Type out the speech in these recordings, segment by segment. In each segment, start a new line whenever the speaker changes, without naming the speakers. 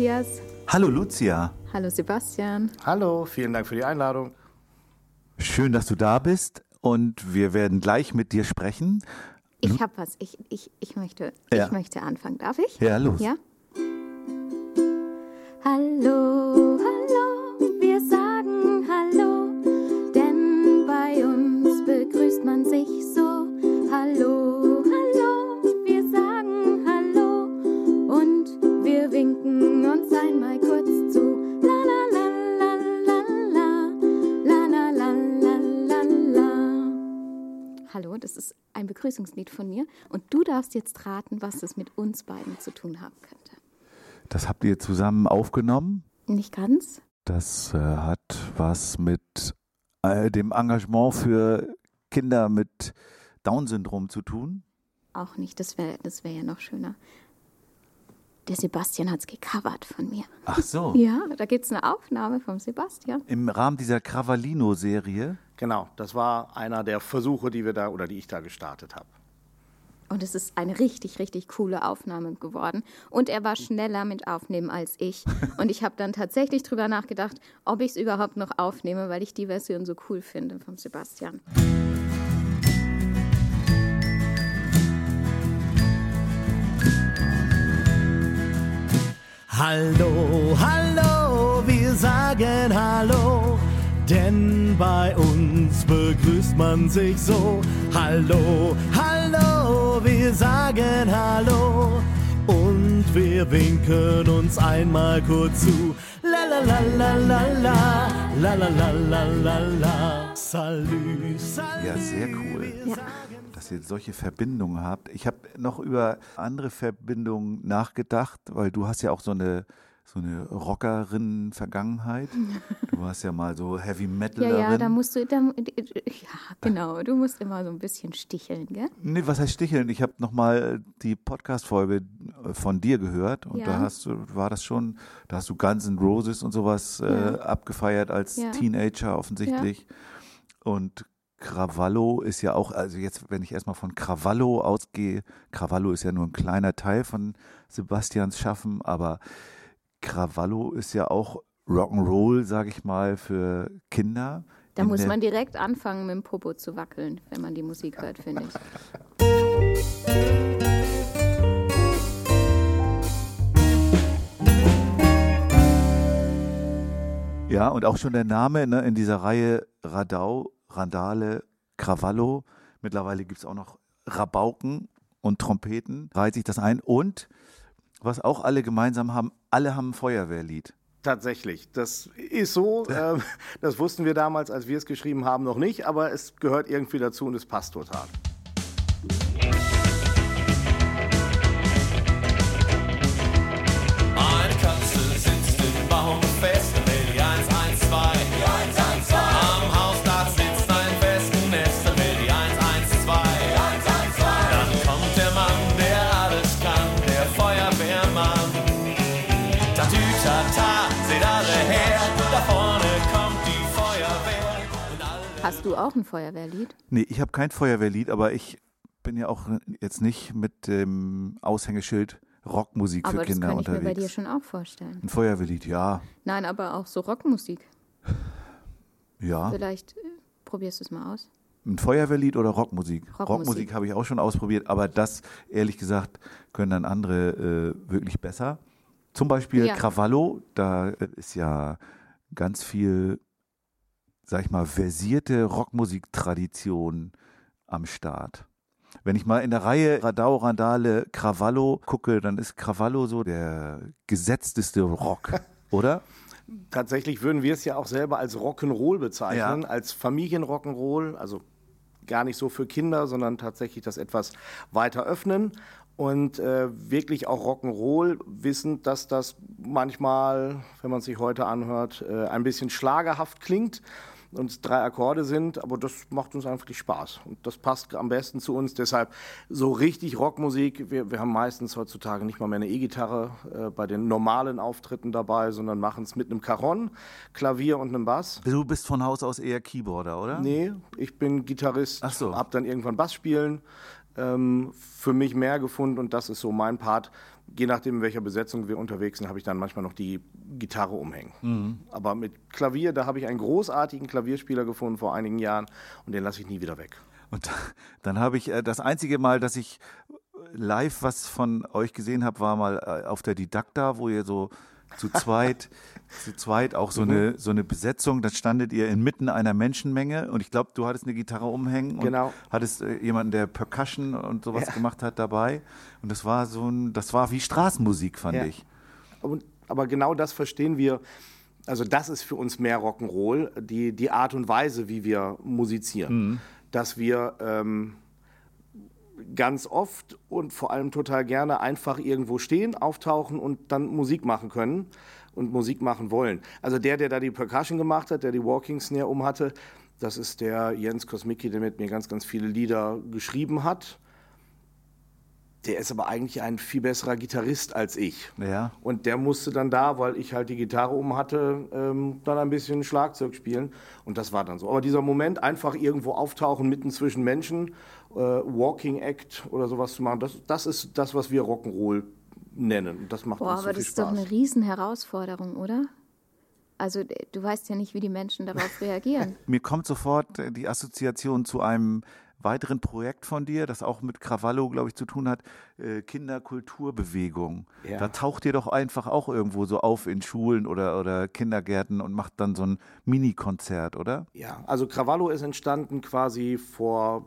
Matthias.
Hallo Lucia.
Hallo Sebastian.
Hallo, vielen Dank für die Einladung.
Schön, dass du da bist und wir werden gleich mit dir sprechen.
Ich habe was. Ich, ich, ich, möchte,
Ja.
ich möchte anfangen. Darf ich?
Ja, los.
Ja? Hallo, hallo, wir sagen Hallo, denn bei uns begrüßt man sich Hallo, das ist ein Begrüßungslied von mir und du darfst jetzt raten, was es mit uns beiden zu tun haben könnte.
Das habt ihr zusammen aufgenommen.
Nicht ganz?
Das äh, hat was mit äh, dem Engagement für Kinder mit Down-Syndrom zu tun.
Auch nicht, das wäre das wär ja noch schöner. Der Sebastian hat es gecovert von mir.
Ach so.
Ja, da gibt es eine Aufnahme vom Sebastian.
Im Rahmen dieser Cravallino-Serie.
Genau, das war einer der Versuche, die wir da oder die ich da gestartet habe.
Und es ist eine richtig, richtig coole Aufnahme geworden. Und er war schneller mit Aufnehmen als ich. Und ich habe dann tatsächlich drüber nachgedacht, ob ich es überhaupt noch aufnehme, weil ich die Version so cool finde vom Sebastian.
Hallo, hallo, wir sagen Hallo, denn bei uns begrüßt man sich so. Hallo, hallo, wir sagen Hallo und wir winken uns einmal kurz zu. La la la la la la, la la la la la la. Salü, salü.
Ja, sehr cool. Dass ihr solche Verbindungen habt. Ich habe noch über andere Verbindungen nachgedacht, weil du hast ja auch so eine so eine Rockerin-Vergangenheit. Du warst ja mal so Heavy
Ja,
Metalerin.
ja, da musst du, da, ja, genau, du musst immer so ein bisschen sticheln, gell?
Nee, was heißt sticheln? Ich habe nochmal die Podcast-Folge von dir gehört und
Ja.
da hast du, war das schon, da hast du Guns N' Roses und sowas äh,
Ja.
abgefeiert als
Ja.
Teenager offensichtlich. Und Cravallo ist ja auch, also jetzt, wenn ich erstmal von Cravallo ausgehe, Cravallo ist ja nur ein kleiner Teil von Sebastians Schaffen, aber Cravallo ist ja auch Rock'n'Roll, sage ich mal, für Kinder.
Da muss man direkt anfangen, mit dem Popo zu wackeln, wenn man die Musik hört, finde ich.
Ja, und auch schon der Name ne, in dieser Reihe Radau, Randale, Cravallo. Mittlerweile gibt es auch noch Rabauken und Trompeten. Reiht sich das ein. Und was auch alle gemeinsam haben, alle haben ein Feuerwehrlied.
Tatsächlich, das ist so. ähm, das wussten wir damals, als wir es geschrieben haben, noch nicht, aber es gehört irgendwie dazu und es passt total.
Hast du auch ein Feuerwehrlied?
Nee, ich habe kein Feuerwehrlied, aber ich bin ja auch jetzt nicht mit dem Aushängeschild Rockmusik
Aber
für
das
Kinder
kann ich mir
unterwegs.
bei dir schon auch vorstellen.
Ein Feuerwehrlied, ja.
Nein, aber auch so Rockmusik.
Ja.
Vielleicht äh, probierst du es mal aus.
Ein Feuerwehrlied oder Rockmusik?
Rockmusik.
Rockmusik habe ich auch schon ausprobiert, aber das, ehrlich gesagt, können dann andere äh, wirklich besser. Zum Beispiel
Ja.
Cravallo, da äh, ist ja ganz viel, sag ich mal, versierte Rockmusiktradition am Start. Wenn ich mal in der Reihe Radau, Randale, Cravallo gucke, dann ist Cravallo so der gesetzteste Rock, oder?
Tatsächlich würden wir es ja auch selber als Rock'n'Roll bezeichnen,
Ja.
als Familienrock'n'Roll, also gar nicht so für Kinder, sondern tatsächlich das etwas weiter öffnen und äh, wirklich auch Rock'n'Roll, wissend, dass das manchmal, wenn man sich heute anhört, äh, ein bisschen schlagerhaft klingt und drei Akkorde sind, aber das macht uns einfach Spaß und das passt am besten zu uns. Deshalb so richtig Rockmusik, wir, wir haben meistens heutzutage nicht mal mehr eine E-Gitarre äh, bei den normalen Auftritten dabei, sondern machen es mit einem Caron, Klavier und einem Bass.
Du bist von Haus aus eher Keyboarder, oder?
Nee, ich bin Gitarrist,
Ach so.
hab dann irgendwann Bass spielen ähm, für mich mehr gefunden und das ist so mein Part. Je nachdem, in welcher Besetzung wir unterwegs sind, habe ich dann manchmal noch die Gitarre umhängen.
Mhm.
Aber mit Klavier, da habe ich einen großartigen Klavierspieler gefunden vor einigen Jahren und den lasse ich nie wieder weg.
Und dann habe ich äh, das einzige Mal, dass ich live was von euch gesehen habe, war mal äh, auf der Didakta, wo ihr so zu zweit, zu zweit auch so eine so eine Besetzung. Da standet ihr inmitten einer Menschenmenge und ich glaube, du hattest eine Gitarre umhängen und
Genau.
hattest äh, jemanden, der Percussion und sowas gemacht hat dabei. Und das war so ein, das war wie Straßenmusik, fand
Ja.
ich.
Und, aber genau das verstehen wir. Also das ist für uns mehr Rock'n'Roll, die, die Art und Weise, wie wir musizieren. Dass wir ähm, ganz oft und vor allem total gerne einfach irgendwo stehen, auftauchen und dann Musik machen können und Musik machen wollen. Also der, der da die Percussion gemacht hat, der die Walking Snare um hatte, das ist der Jens Kosmicki, der mit mir ganz, ganz viele Lieder geschrieben hat. Der ist aber eigentlich ein viel besserer Gitarrist als ich.
Ja.
Und der musste dann da, weil ich halt die Gitarre um hatte, ähm, dann ein bisschen Schlagzeug spielen. Und das war dann so. Aber dieser Moment, einfach irgendwo auftauchen, mitten zwischen Menschen, äh, Walking Act oder sowas zu machen, das, das ist das, was wir Rock'n'Roll nennen. Und das macht
Boah,
uns so
aber
viel
das ist doch
Spaß.
eine Riesenherausforderung, oder? Also du weißt ja nicht, wie die Menschen darauf reagieren.
Mir kommt sofort äh, die Assoziation zu einem weiteren Projekt von dir, das auch mit Krawallo, glaube ich, zu tun hat, äh, Kinderkulturbewegung.
Ja.
Da taucht ihr doch einfach auch irgendwo so auf in Schulen oder, oder Kindergärten und macht dann so ein Mini-Konzert, oder?
Ja, also Cravallo ist entstanden quasi vor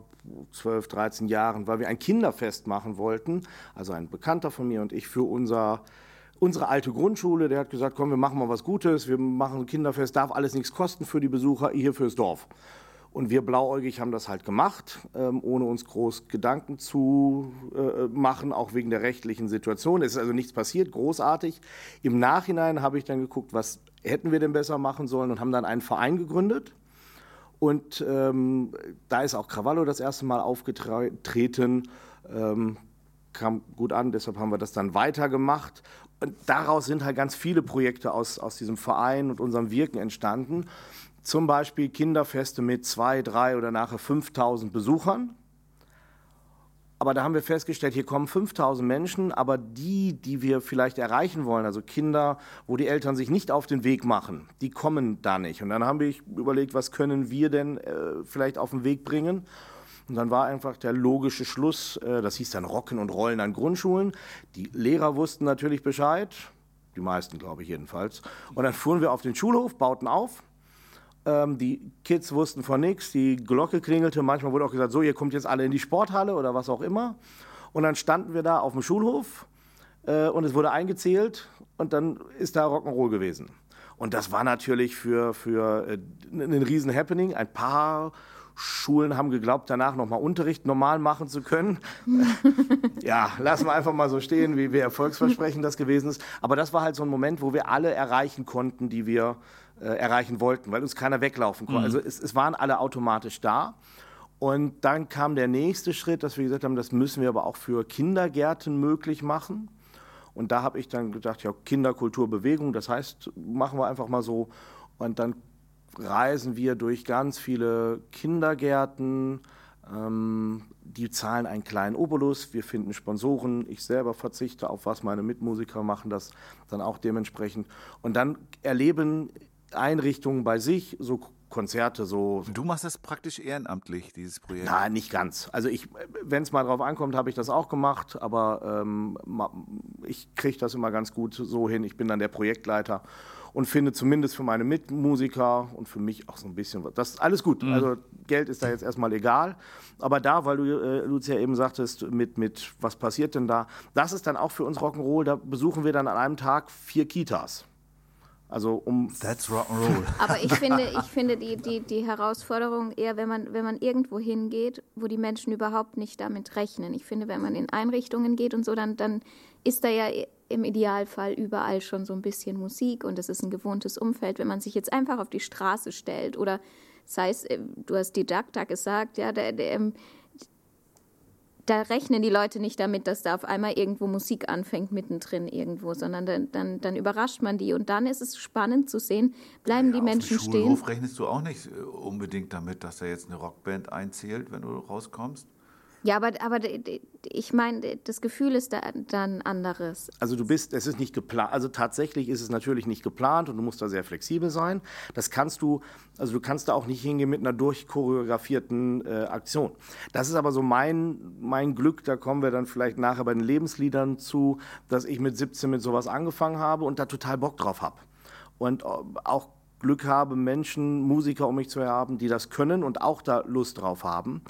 12, 13 Jahren, weil wir ein Kinderfest machen wollten. Also ein Bekannter von mir und ich für unser, unsere alte Grundschule. Der hat gesagt, komm, wir machen mal was Gutes, wir machen ein Kinderfest, darf alles nichts kosten für die Besucher, hier fürs Dorf. Und wir blauäugig haben das halt gemacht, ähm, ohne uns groß Gedanken zu äh, machen, auch wegen der rechtlichen Situation. Es ist also nichts passiert, großartig. Im Nachhinein habe ich dann geguckt, was hätten wir denn besser machen sollen und haben dann einen Verein gegründet. Und ähm, da ist auch Cravallo das erste Mal aufgetreten, ähm, kam gut an, deshalb haben wir das dann weitergemacht. Und daraus sind halt ganz viele Projekte aus, aus diesem Verein und unserem Wirken entstanden. Zum Beispiel Kinderfeste mit zwei, drei oder nachher 5000 Besuchern. Aber da haben wir festgestellt, hier kommen 5000 Menschen, aber die, die wir vielleicht erreichen wollen, also Kinder, wo die Eltern sich nicht auf den Weg machen, die kommen da nicht. Und dann haben wir überlegt, was können wir denn äh, vielleicht auf den Weg bringen? Und dann war einfach der logische Schluss, äh, das hieß dann Rocken und Rollen an Grundschulen. Die Lehrer wussten natürlich Bescheid, die meisten glaube ich jedenfalls. Und dann fuhren wir auf den Schulhof, bauten auf. Ähm, die Kids wussten von nichts, die Glocke klingelte, manchmal wurde auch gesagt, so, ihr kommt jetzt alle in die Sporthalle oder was auch immer. Und dann standen wir da auf dem Schulhof äh, und es wurde eingezählt und dann ist da Rock'n'Roll gewesen. Und das war natürlich für, für äh, ein riesen Happening. Ein paar Schulen haben geglaubt, danach nochmal Unterricht normal machen zu können. ja, lassen wir einfach mal so stehen, wie, wie erfolgsversprechend das gewesen ist. Aber das war halt so ein Moment, wo wir alle erreichen konnten, die wir erreichen wollten, weil uns keiner weglaufen konnte. Also es, es waren alle automatisch da. Und dann kam der nächste Schritt, dass wir gesagt haben, das müssen wir aber auch für Kindergärten möglich machen. Und da habe ich dann gedacht, ja, Kinderkulturbewegung, das heißt, machen wir einfach mal so. Und dann reisen wir durch ganz viele Kindergärten. Ähm, die zahlen einen kleinen Obolus. Wir finden Sponsoren. Ich selber verzichte auf was. Meine Mitmusiker machen das dann auch dementsprechend. Und dann erleben Einrichtungen bei sich so Konzerte, so
Du machst das praktisch ehrenamtlich, dieses Projekt.
Nein, nicht ganz. Also ich, wenn es mal drauf ankommt, habe ich das auch gemacht, aber ähm, ich kriege das immer ganz gut so hin. Ich bin dann der Projektleiter und finde zumindest für meine Mitmusiker und für mich auch so ein bisschen was. Das ist alles gut. Also Geld ist da jetzt erstmal egal. Aber da, weil du, äh, Lucia, eben sagtest, mit, mit was passiert denn da, das ist dann auch für uns Rock'n'Roll, da besuchen wir dann an einem Tag vier Kitas. Also um
That's Rock'n'Roll.
Aber ich finde, ich finde die, die, die Herausforderung eher, wenn man, wenn man irgendwo hingeht, wo die Menschen überhaupt nicht damit rechnen. Ich finde, wenn man in Einrichtungen geht und so, dann, dann ist da ja im Idealfall überall schon so ein bisschen Musik und es ist ein gewohntes Umfeld. Wenn man sich jetzt einfach auf die Straße stellt oder sei es, äh, du hast Didakta gesagt, ja, der, der, ähm, da rechnen die Leute nicht damit, dass da auf einmal irgendwo Musik anfängt mittendrin irgendwo, sondern dann, dann, dann überrascht man die. Und dann ist es spannend zu sehen, bleiben die
Auf
Menschen stehen.
Schulhof rechnest du auch nicht äh, unbedingt damit, dass da jetzt eine Rockband einzählt, wenn du rauskommst.
Ja, aber, aber ich meine, das Gefühl ist da, dann anderes.
Also du bist, es ist nicht geplant, also tatsächlich ist es natürlich nicht geplant und du musst da sehr flexibel sein. Das kannst du, also du kannst da auch nicht hingehen mit einer durchchoreografierten äh, Aktion. Das ist aber so mein, mein Glück, da kommen wir dann vielleicht nachher bei den Lebensliedern zu, dass ich mit 17 mit sowas angefangen habe und da total Bock drauf habe. Und äh, auch Glück habe, Menschen, Musiker um mich zu haben, die das können und auch da Lust drauf haben.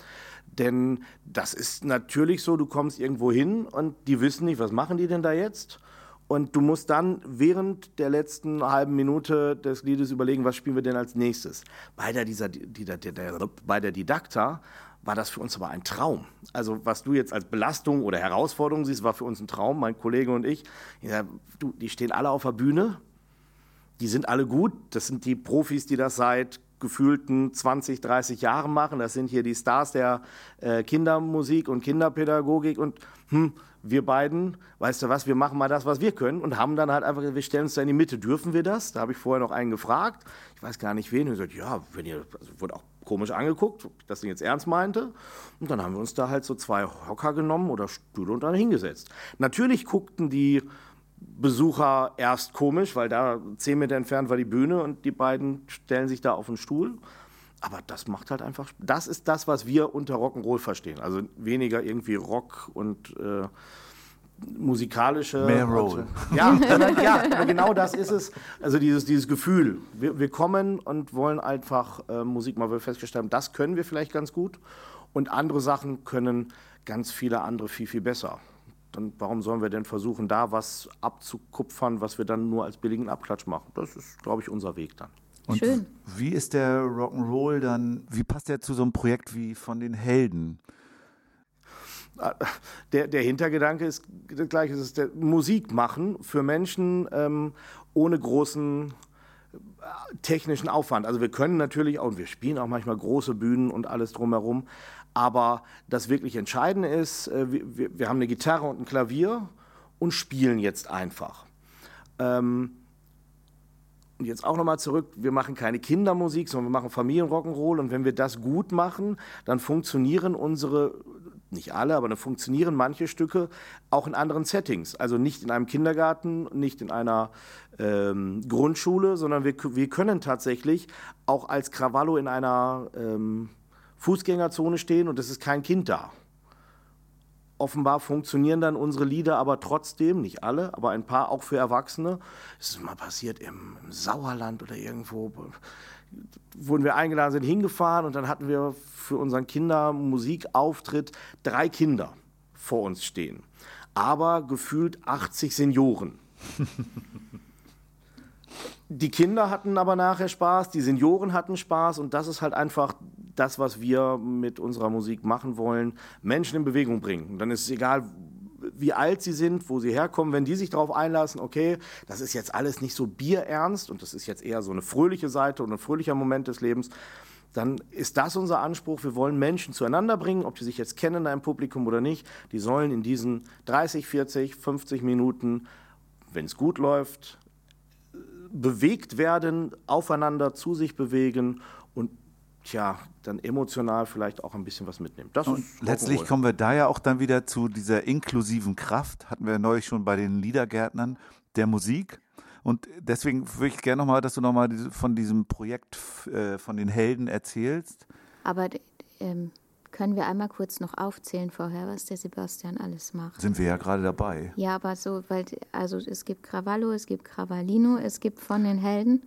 Denn das ist natürlich so, du kommst irgendwo hin und die wissen nicht, was machen die denn da jetzt? Und du musst dann während der letzten halben Minute des Liedes überlegen, was spielen wir denn als nächstes. Bei der, dieser, die, der, der, bei der Didakta war das für uns aber ein Traum. Also was du jetzt als Belastung oder Herausforderung siehst, war für uns ein Traum. Mein Kollege und ich, ja, du, die stehen alle auf der Bühne, die sind alle gut. Das sind die Profis, die das seit gefühlten 20, 30 Jahren machen. Das sind hier die Stars der äh, Kindermusik und Kinderpädagogik. Und hm, wir beiden, weißt du was, wir machen mal das, was wir können. Und haben dann halt einfach, wir stellen uns da in die Mitte. Dürfen wir das? Da habe ich vorher noch einen gefragt. Ich weiß gar nicht wen. Und gesagt, ja, wenn ihr, also wurde auch komisch angeguckt, ob ich das denn jetzt ernst meinte. Und dann haben wir uns da halt so zwei Hocker genommen oder Stühle und dann hingesetzt. Natürlich guckten die Besucher erst komisch, weil da zehn Meter entfernt war die Bühne und die beiden stellen sich da auf den Stuhl. Aber das macht halt einfach, das ist das, was wir unter Rock'n'Roll verstehen. Also weniger irgendwie Rock und äh, musikalische.
Mehr Roll.
Ja, ja, genau das ist es. Also dieses, dieses Gefühl. Wir, wir kommen und wollen einfach äh, Musik mal festgestellt haben, das können wir vielleicht ganz gut. Und andere Sachen können ganz viele andere viel, viel besser. Dann warum sollen wir denn versuchen, da was abzukupfern, was wir dann nur als billigen Abklatsch machen? Das ist, glaube ich, unser Weg dann.
Und
Schön.
wie ist der Rock'n'Roll dann, wie passt der zu so einem Projekt wie von den Helden?
Der, der Hintergedanke ist gleich, es ist der Musik machen für Menschen ähm, ohne großen äh, technischen Aufwand. Also wir können natürlich auch, und wir spielen auch manchmal große Bühnen und alles drumherum, aber das wirklich Entscheidende ist, äh, wir, wir- haben eine Gitarre und ein Klavier und spielen jetzt einfach. Ähm, und jetzt auch nochmal zurück, wir machen keine Kindermusik, sondern wir machen Familienrock'n'Roll und wenn wir das gut machen, dann funktionieren unsere, nicht alle, aber dann funktionieren manche Stücke auch in anderen Settings. Also nicht in einem Kindergarten, nicht in einer ähm, Grundschule, sondern wir, wir können tatsächlich auch als Krawallo in einer ähm, Fußgängerzone stehen und es ist kein Kind da. Offenbar funktionieren dann unsere Lieder aber trotzdem, nicht alle, aber ein paar auch für Erwachsene. Es ist mal passiert im, im Sauerland oder irgendwo, wurden wir eingeladen, sind hingefahren und dann hatten wir für unseren Kindermusikauftritt drei Kinder vor uns stehen. Aber gefühlt 80 Senioren. Die Kinder hatten aber nachher Spaß, die Senioren hatten Spaß und das ist halt einfach das, was wir mit unserer Musik machen wollen, Menschen in Bewegung bringen. Und dann ist es egal, wie alt sie sind, wo sie herkommen, wenn die sich darauf einlassen, okay, das ist jetzt alles nicht so bierernst und das ist jetzt eher so eine fröhliche Seite und ein fröhlicher Moment des Lebens, dann ist das unser Anspruch. Wir wollen Menschen zueinander bringen, ob die sich jetzt kennen in einem Publikum oder nicht. Die sollen in diesen 30, 40, 50 Minuten, wenn es gut läuft, bewegt werden, aufeinander zu sich bewegen und tja, dann emotional vielleicht auch ein bisschen was mitnehmen. Das
Und letztlich kommen wir da ja auch dann wieder zu dieser inklusiven Kraft, hatten wir neulich schon bei den Liedergärtnern der Musik. Und deswegen würde ich gerne nochmal, dass du nochmal von diesem Projekt äh, von den Helden erzählst.
Aber ähm, können wir einmal kurz noch aufzählen vorher, was der Sebastian alles macht?
Sind wir ja gerade dabei.
Ja, aber so, weil, also es gibt Cravallo, es gibt Cravallino, es gibt von den Helden.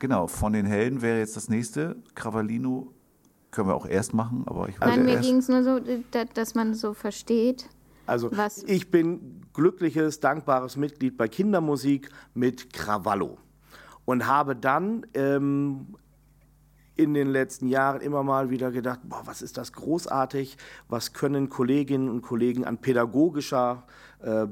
Genau, von den Helden wäre jetzt das nächste. Cravallino können wir auch erst machen, aber ich würde
Nein, mir ging es nur so, da- dass man so versteht.
Also
Was-
ich bin glückliches, dankbares Mitglied bei Kindermusik mit Krawallo. Und habe dann ähm, in den letzten Jahren immer mal wieder gedacht, boah, was ist das großartig, was können Kolleginnen und Kollegen an pädagogischer äh,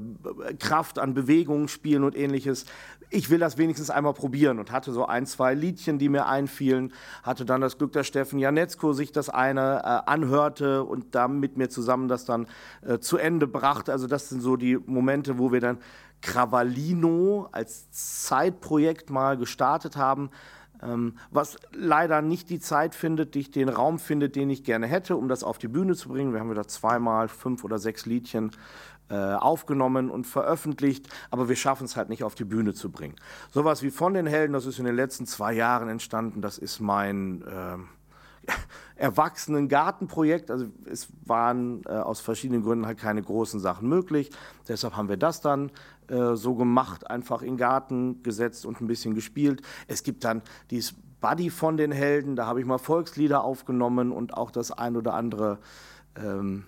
Kraft, an Bewegungen spielen und ähnliches. Ich will das wenigstens einmal probieren und hatte so ein, zwei Liedchen, die mir einfielen, hatte dann das Glück, dass Steffen Janetzko sich das eine äh, anhörte und da mit mir zusammen das dann äh, zu Ende brachte. Also das sind so die Momente, wo wir dann Cravallino als Zeitprojekt mal gestartet haben was leider nicht die Zeit findet, nicht den Raum findet, den ich gerne hätte, um das auf die Bühne zu bringen. Wir haben wieder zweimal fünf oder sechs Liedchen äh, aufgenommen und veröffentlicht, aber wir schaffen es halt nicht auf die Bühne zu bringen. Sowas wie von den Helden, das ist in den letzten zwei Jahren entstanden, das ist mein äh, Erwachsenen-Gartenprojekt. Also es waren äh, aus verschiedenen Gründen halt keine großen Sachen möglich. Deshalb haben wir das dann äh, so gemacht, einfach in den Garten gesetzt und ein bisschen gespielt. Es gibt dann dieses Buddy von den Helden, da habe ich mal Volkslieder aufgenommen und auch das ein oder andere ähm,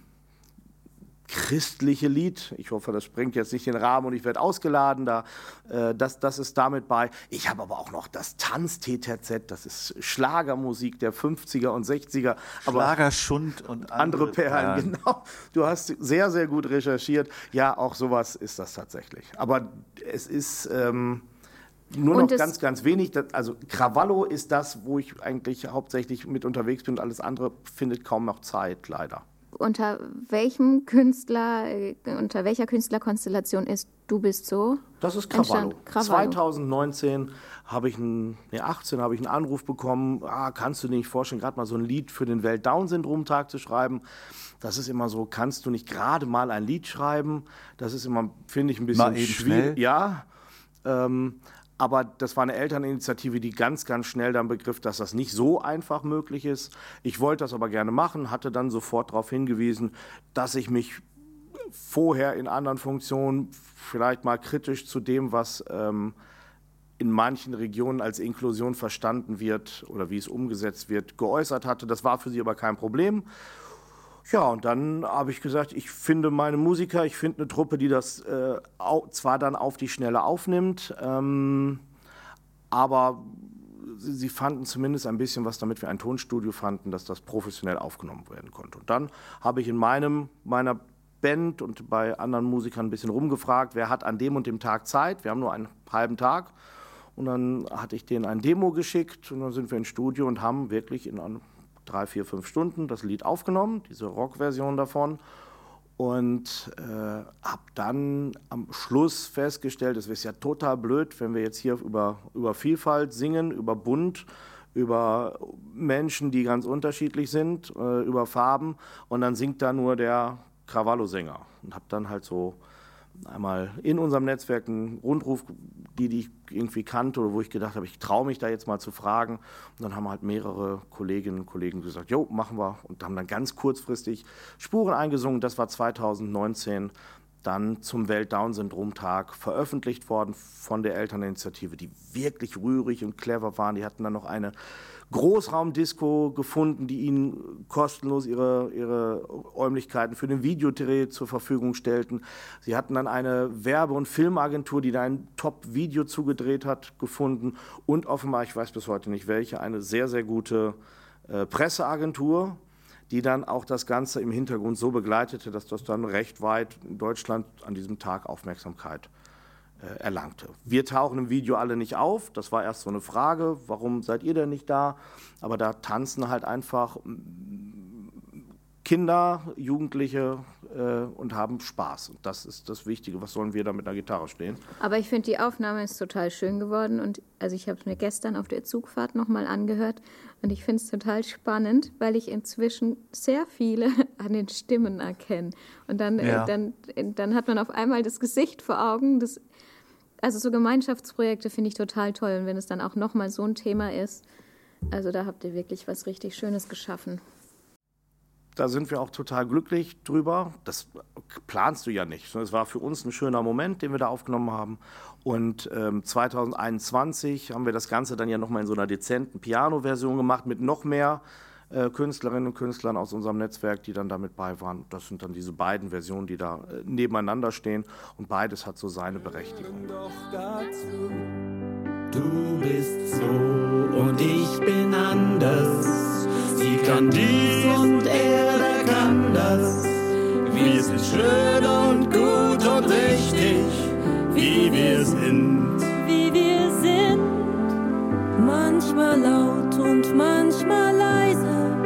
christliche Lied. Ich hoffe, das springt jetzt nicht den Rahmen und ich werde ausgeladen. Da, äh, das, das ist damit bei. Ich habe aber auch noch das Tanz-TTZ, das ist Schlagermusik der 50er und 60er.
Schlagerschund und
andere,
andere
Perlen, genau. Du hast sehr, sehr gut recherchiert. Ja, auch sowas ist das tatsächlich. Aber es ist ähm, nur
Und
noch ganz, ganz wenig. Also Krawallo ist das, wo ich eigentlich hauptsächlich mit unterwegs bin und alles andere findet kaum noch Zeit, leider.
Unter welchem Künstler, äh, unter welcher Künstlerkonstellation ist Du bist so?
Das ist Krawallo.
Krawallo.
2019 habe ich einen, nee, 18 habe ich einen Anruf bekommen, ah, kannst du dir nicht vorstellen, gerade mal so ein Lied für den Welt-Down-Syndrom-Tag zu schreiben. Das ist immer so, kannst du nicht gerade mal ein Lied schreiben? Das ist immer, finde ich, ein bisschen schwierig.
schnell?
Ja, ähm, aber das war eine Elterninitiative, die ganz, ganz schnell dann begriff, dass das nicht so einfach möglich ist. Ich wollte das aber gerne machen, hatte dann sofort darauf hingewiesen, dass ich mich vorher in anderen Funktionen vielleicht mal kritisch zu dem, was ähm, in manchen Regionen als Inklusion verstanden wird oder wie es umgesetzt wird, geäußert hatte. Das war für sie aber kein Problem. Ja, und dann habe ich gesagt, ich finde meine Musiker, ich finde eine Truppe, die das äh, zwar dann auf die Schnelle aufnimmt, ähm, aber sie, fanden zumindest ein bisschen was, damit wir ein Tonstudio fanden, dass das professionell aufgenommen werden konnte. Und dann habe ich in meinem, meiner Band und bei anderen Musikern ein bisschen rumgefragt, wer hat an dem und dem Tag Zeit. Wir haben nur einen halben Tag. Und dann hatte ich denen ein Demo geschickt und dann sind wir ins Studio und haben wirklich in an- drei, vier, fünf Stunden das Lied aufgenommen, diese Rockversion davon. Und äh, habe dann am Schluss festgestellt, es ist ja total blöd, wenn wir jetzt hier über, über Vielfalt singen, über Bunt, über Menschen, die ganz unterschiedlich sind, äh, über Farben. Und dann singt da nur der Krawallo-Sänger. Und habe dann halt so einmal in unserem Netzwerk einen Rundruf, die, die ich irgendwie kannte oder wo ich gedacht habe, ich traue mich da jetzt mal zu fragen. Und dann haben halt mehrere Kolleginnen und Kollegen gesagt, jo, machen wir. Und haben dann ganz kurzfristig Spuren eingesungen. Das war 2019 dann zum Welt-Down-Syndrom-Tag veröffentlicht worden von der Elterninitiative, die wirklich rührig und clever waren. Die hatten dann noch eine Großraumdisco gefunden, die ihnen kostenlos ihre, ihre Räumlichkeiten für den Videodreh zur Verfügung stellten. Sie hatten dann eine Werbe- und Filmagentur, die da ein Top-Video zugedreht hat, gefunden. Und offenbar, ich weiß bis heute nicht welche, eine sehr, sehr gute äh, Presseagentur, die dann auch das Ganze im Hintergrund so begleitete, dass das dann recht weit in Deutschland an diesem Tag Aufmerksamkeit äh, erlangte. Wir tauchen im Video alle nicht auf. Das war erst so eine Frage, warum seid ihr denn nicht da? Aber da tanzen halt einfach mm, Kinder, Jugendliche äh, und haben Spaß. Und das ist das Wichtige. Was sollen wir da mit einer Gitarre stehen?
Aber ich finde, die Aufnahme ist total schön geworden und also ich habe es mir gestern auf der Zugfahrt nochmal angehört und ich finde es total spannend, weil ich inzwischen sehr viele an den Stimmen erkenne. Und dann,
Ja.
äh, dann, dann hat man auf einmal das Gesicht vor Augen. Das, also so Gemeinschaftsprojekte finde ich total toll und wenn es dann auch nochmal so ein Thema ist, also da habt ihr wirklich was richtig Schönes geschaffen.
Da sind wir auch total glücklich drüber. Das planst du ja nicht. Es war für uns ein schöner Moment, den wir da aufgenommen haben. Und ähm, 2021 haben wir das Ganze dann ja nochmal in so einer dezenten Piano-Version gemacht mit noch mehr äh, Künstlerinnen und Künstlern aus unserem Netzwerk, die dann damit bei waren. Das sind dann diese beiden Versionen, die da äh, nebeneinander stehen. Und beides hat so seine Berechtigung.
doch dazu. Du
bist so und ich bin anders. Kann dies und er, kann das. Wir sind schön und gut und richtig, wie wir sind.
wie wir sind. Manchmal laut und manchmal leise.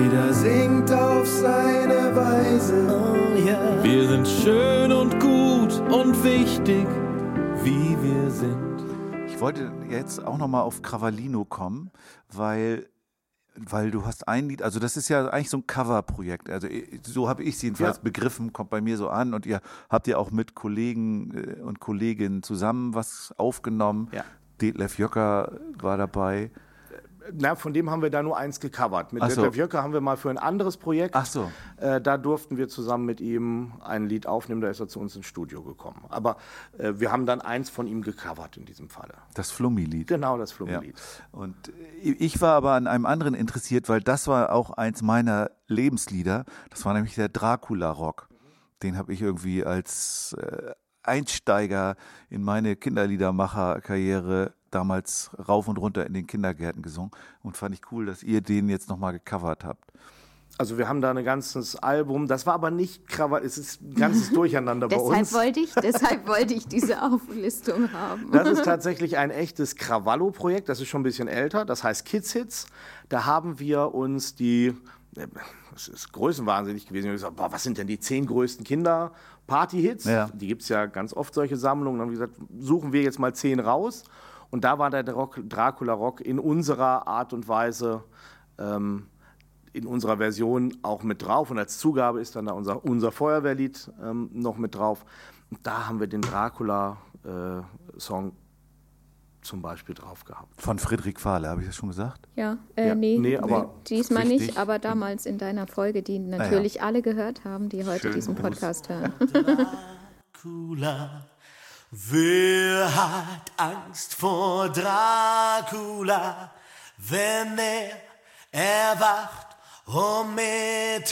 Jeder singt auf seine Weise. Oh yeah. Wir sind schön und gut und wichtig, wie wir sind.
Ich wollte jetzt auch nochmal auf Cravallino kommen, weil, weil du hast ein Lied, also das ist ja eigentlich so ein Coverprojekt. Also eh, so habe ich es jedenfalls
Ja.
begriffen, kommt bei mir so an und ihr habt ja auch mit Kollegen äh, und Kolleginnen zusammen was aufgenommen.
Ja.
Detlef Jöcker war dabei.
Na, von dem haben wir da nur eins gecovert. Mit
Ach so.
Detlef Jöcker haben wir mal für ein anderes Projekt.
Ach so.
Äh, da durften wir zusammen mit ihm ein Lied aufnehmen, da ist er zu uns ins Studio gekommen. Aber äh, wir haben dann eins von ihm gecovert in diesem Falle.
Das Flummi-Lied.
Genau, das
Ja.
Flummi-Lied.
Und äh, ich war aber an einem anderen interessiert, weil das war auch eins meiner Lebenslieder. Das war nämlich der Dracula-Rock. Den habe ich irgendwie als äh, Einsteiger in meine Kinderliedermacher-Karriere damals rauf und runter in den Kindergärten gesungen und fand ich cool, dass ihr den jetzt nochmal gecovert habt.
Also wir haben da ein ganzes Album, das war aber nicht Krawall, es ist ein ganzes Durcheinander bei
Deshalb
uns.
wollte ich, deshalb wollte ich diese Auflistung haben.
Das ist tatsächlich ein echtes Krawallo-Projekt, das ist schon ein bisschen älter, das heißt Kids Hits. Da haben wir uns die, das ist größenwahnsinnig gewesen, wir haben gesagt, boah, was sind denn die zehn größten Kinder-Party-Hits?
Ja.
Die gibt es ja ganz oft, solche Sammlungen. Dann haben wir gesagt, suchen wir jetzt mal zehn raus. Und da war der Rock, Dracula Rock in unserer Art und Weise, ähm, in unserer Version auch mit drauf. Und als Zugabe ist dann da unser, unser Feuerwehrlied ähm, noch mit drauf. Und da haben wir den Dracula-Song zum Beispiel drauf gehabt.
Von Friedrich Fahle, habe ich das schon gesagt?
Ja, äh,
Ja,
nee,
nee, aber
diesmal
richtig.
nicht, aber damals in deiner Folge, die natürlich alle gehört haben, die heute
Schönen
diesen. Podcast hören.
Dracula. Wer hat Angst vor Dracula, wenn er erwacht um Mitternacht?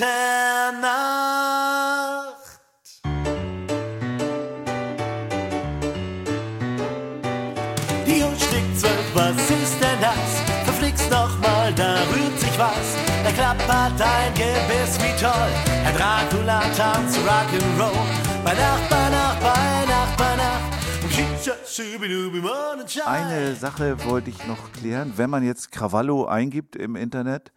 Die Uhr schlägt zwölf, was ist denn das? Verflixt nochmal, da rührt sich was. Er klappert ein Gebiss, wie toll. Herr Dracula tanzt Rock'n'Roll. Bei Nacht, bei Nacht, bei Nacht.
Eine Sache wollte ich noch klären. Wenn man jetzt Cravallo eingibt im Internet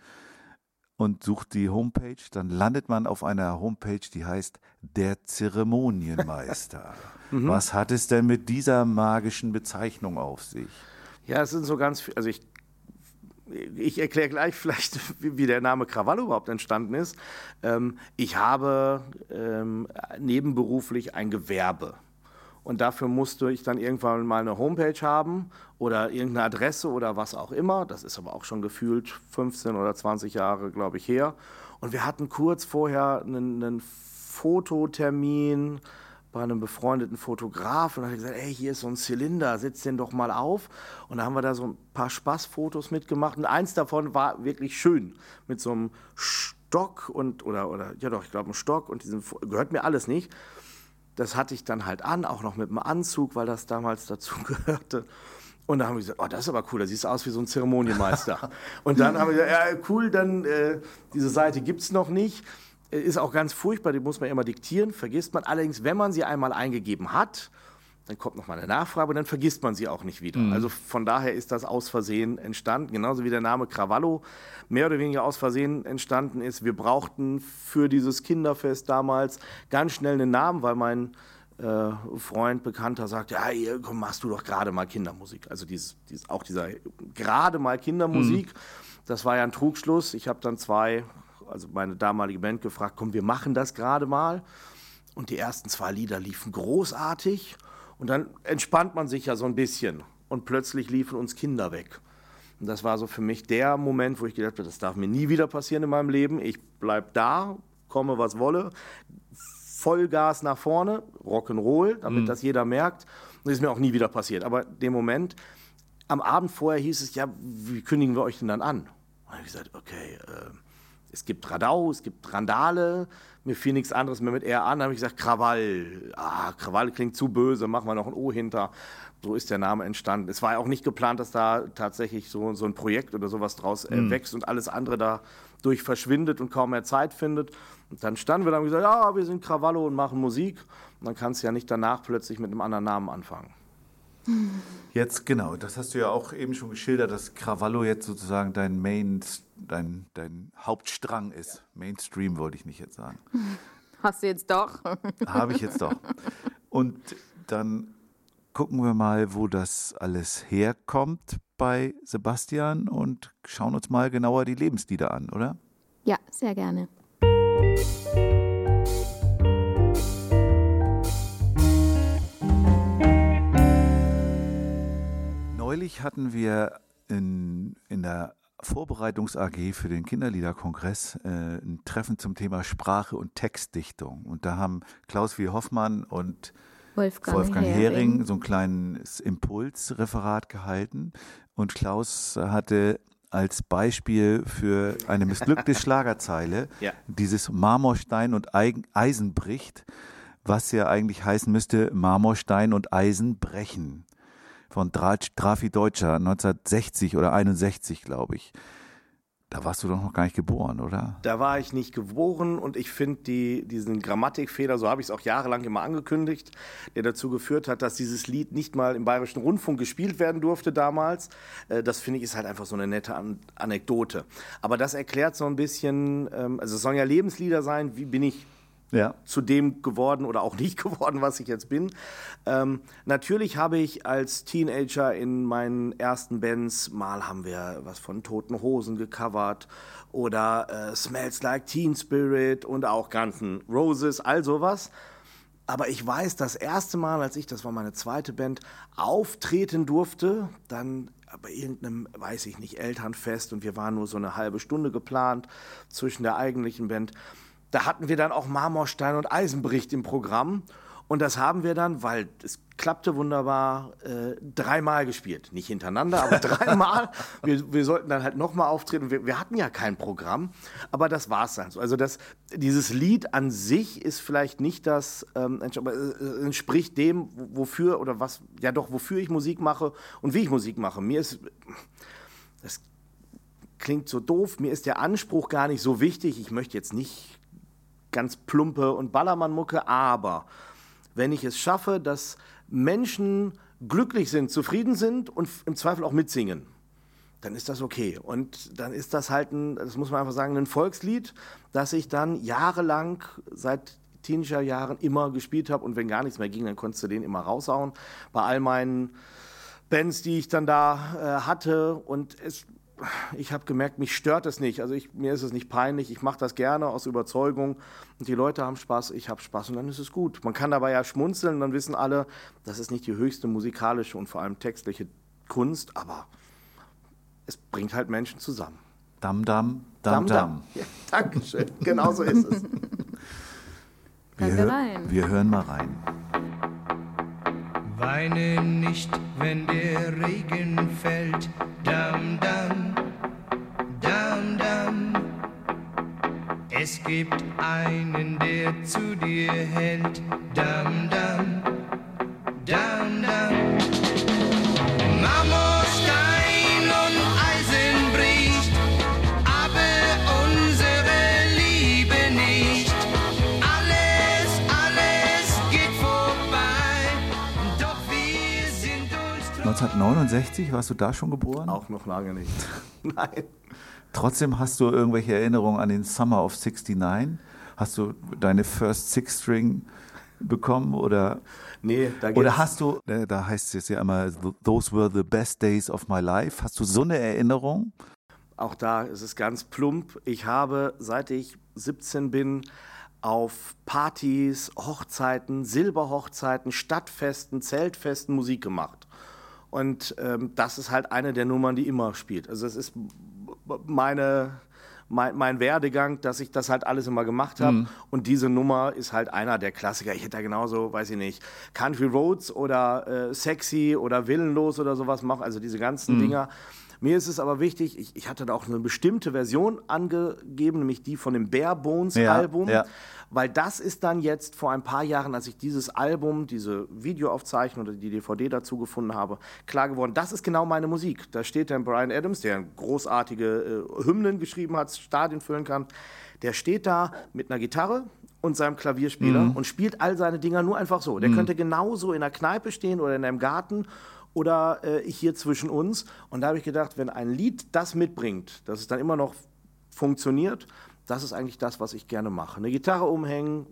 und sucht die Homepage, dann landet man auf einer Homepage, die heißt Der Zeremonienmeister. Was hat es denn mit dieser magischen Bezeichnung auf sich?
Ja, es sind so ganz viel, also ich, ich erkläre gleich vielleicht, wie, wie der Name Krawallo überhaupt entstanden ist. Ähm, ich habe ähm, nebenberuflich ein Gewerbe. Und dafür musste ich dann irgendwann mal eine Homepage haben oder irgendeine Adresse oder was auch immer. Das ist aber auch schon gefühlt 15 oder 20 Jahre, glaube ich, her. Und wir hatten kurz vorher einen, einen Fototermin bei einem befreundeten Fotograf und hat gesagt, ey, hier ist so ein Zylinder, setz den doch mal auf. Und da haben wir da so ein paar Spaßfotos mitgemacht und eins davon war wirklich schön mit so einem Stock und oder oder ja doch, ich glaube ein Stock und diesem gehört mir alles nicht. Das hatte ich dann halt an, auch noch mit einem Anzug, weil das damals dazu gehörte. Und dann haben wir gesagt, oh, das ist aber cool, da siehst du aus wie so ein Zeremonienmeister. und dann haben wir gesagt, ja, cool, dann äh, diese Seite gibt es noch nicht. Äh, Ist auch ganz furchtbar, die muss man immer diktieren, vergisst man. Allerdings, wenn man sie einmal eingegeben hat, dann kommt noch mal eine Nachfrage und dann vergisst man sie auch nicht wieder. Also von daher ist das aus Versehen entstanden, genauso wie der Name Krawallo mehr oder weniger aus Versehen entstanden ist. Wir brauchten für dieses Kinderfest damals ganz schnell einen Namen, weil mein äh, Freund, Bekannter sagt, ja, hier, komm, machst du doch gerade mal Kindermusik. Also dieses, dieses, auch dieser gerade mal Kindermusik, das war ja ein Trugschluss. Ich habe dann zwei, also meine damalige Band gefragt, komm, wir machen das gerade mal. Und die ersten zwei Lieder liefen großartig. Und dann entspannt man sich ja so ein bisschen. Und plötzlich liefen uns Kinder weg. Und das war so für mich der Moment, wo ich gedacht habe, das darf mir nie wieder passieren in meinem Leben. Ich bleib da, komme was wolle. Vollgas nach vorne, Rock'n'Roll, damit das jeder merkt. Das ist mir auch nie wieder passiert. Aber dem Moment, am Abend vorher hieß es, ja, wie kündigen wir euch denn dann an? Und dann habe ich gesagt, okay, äh, es gibt Radau, es gibt Randale. Mir fiel nichts anderes mehr mit R an. Da habe ich gesagt, Krawall. Ah, Krawall klingt zu böse, machen wir noch ein O hinter. So ist der Name entstanden. Es war ja auch nicht geplant, dass da tatsächlich so, so ein Projekt oder sowas draus äh, wächst und alles andere da durch verschwindet und kaum mehr Zeit findet. Und dann standen wir da und gesagt, ja, wir sind Krawallo und machen Musik. Und dann kannst du ja nicht danach plötzlich mit einem anderen Namen anfangen.
Jetzt, genau, das hast du ja auch eben schon geschildert, dass Cravallo jetzt sozusagen dein Main, dein, dein Hauptstrang ist. Mainstream wollte ich nicht jetzt sagen.
Hast du jetzt doch?
Habe ich jetzt doch. Und dann gucken wir mal, wo das alles herkommt bei Sebastian und schauen uns mal genauer die Lebenslieder an, oder?
Ja, sehr gerne.
Neulich hatten wir in, in der Vorbereitungs-AG für den Kinderliederkongress äh, ein Treffen zum Thema Sprache und Textdichtung. Und da haben Klaus W. Hoffmann und
Wolfgang,
Wolfgang Hering.
Hering.
so ein kleines Impulsreferat gehalten. Und Klaus hatte als Beispiel für eine missglückte Schlagerzeile
Ja.
dieses Marmorstein und Eisen bricht, was ja eigentlich heißen müsste Marmorstein und Eisen brechen. Von Dra Drafi Deutscher 1960 oder 61, glaube ich. Da warst du doch noch gar nicht geboren, oder?
Da war ich nicht geboren und ich finde die, diesen Grammatikfehler, so habe ich es auch jahrelang immer angekündigt, der dazu geführt hat, dass dieses Lied nicht mal im Bayerischen Rundfunk gespielt werden durfte damals. Äh, Das finde ich ist halt einfach so eine nette An Anekdote. Aber das erklärt so ein bisschen, ähm, also es sollen ja Lebenslieder sein, wie bin ich
Ja.
zu dem geworden oder auch nicht geworden, was ich jetzt bin. Ähm, natürlich habe ich als Teenager in meinen ersten Bands, mal haben wir was von Toten Hosen gecovert oder äh, Smells Like Teen Spirit und auch ganzen Roses, all sowas. Aber ich weiß, das erste Mal, als ich, das war meine zweite Band, auftreten durfte, dann bei irgendeinem, weiß ich nicht, Elternfest und wir waren nur so eine halbe Stunde geplant zwischen der eigentlichen Band. Da hatten wir dann auch Marmorstein und Eisenbericht im Programm. Und das haben wir dann, weil es klappte wunderbar, äh, dreimal gespielt. Nicht hintereinander, aber dreimal. wir, wir sollten dann halt nochmal auftreten. Wir, wir hatten ja kein Programm, aber das war es dann so. Also das, dieses Lied an sich ist vielleicht nicht das, ähm, aber es entspricht dem, wo- wofür oder was, ja doch, wofür ich Musik mache und wie ich Musik mache. Mir ist, das klingt so doof, mir ist der Anspruch gar nicht so wichtig. Ich möchte jetzt nicht ganz plumpe und Ballermann-Mucke, aber wenn ich es schaffe, dass Menschen glücklich sind, zufrieden sind und im Zweifel auch mitsingen, dann ist das okay. Und dann ist das halt ein, das muss man einfach sagen, ein Volkslied, das ich dann jahrelang seit Teenagerjahren immer gespielt habe und wenn gar nichts mehr ging, dann konntest du den immer raushauen. Bei all meinen Bands, die ich dann da äh, hatte und es, ich habe gemerkt, mich stört es nicht. Also ich, mir ist es nicht peinlich, ich mache das gerne aus Überzeugung und die Leute haben Spaß, ich habe Spaß und dann ist es gut. Man kann dabei ja schmunzeln, dann wissen alle, das ist nicht die höchste musikalische und vor allem textliche Kunst, aber es bringt halt Menschen zusammen.
Dam, dam, dam, dam.
Ja, Dankeschön, genau so ist es.
Wir, hör-
rein.
wir hören mal rein.
Weine nicht, wenn der Regen fällt. Dam, dam, dam, dam. Es gibt einen, der zu dir hält. Dam, dam,
1969 warst du da schon geboren?
Auch noch lange nicht. Nein.
Trotzdem hast du irgendwelche Erinnerungen an den Summer of 69? Hast du deine First Six String bekommen oder
Nee, da geht's.
oder hast du äh, da heißt es jetzt ja immer those were the best days of my life. Hast du so eine Erinnerung?
Auch da ist es ganz plump. Ich habe, seit ich 17 bin, auf Partys, Hochzeiten, Silberhochzeiten, Stadtfesten, Zeltfesten Musik gemacht. Und ähm, das ist halt eine der Nummern, die immer spielt. Also es ist meine, mein, mein Werdegang, dass ich das halt alles immer gemacht habe. Und diese Nummer ist halt einer der Klassiker. Ich hätte da genauso, weiß ich nicht, Country Roads oder äh, Sexy oder Willenlos oder sowas machen. Also diese ganzen Dinger. Mir ist es aber wichtig, ich, ich hatte da auch eine bestimmte Version angegeben, nämlich die von dem Bare Bones
Ja,
Album,
ja.
Weil das ist dann jetzt vor ein paar Jahren, als ich dieses Album, diese Videoaufzeichnung oder die DVD dazu gefunden habe, klar geworden, das ist genau meine Musik. Da steht dann Brian Adams, der großartige äh, Hymnen geschrieben hat, Stadien füllen kann, der steht da mit einer Gitarre und seinem Klavierspieler
Mhm.
und spielt all seine Dinger nur einfach so. Der könnte genauso in der Kneipe stehen oder in einem Garten oder äh, hier zwischen uns. Und da habe ich gedacht, wenn ein Lied das mitbringt, dass es dann immer noch funktioniert, das ist eigentlich das, was ich gerne mache. Eine Gitarre umhängen.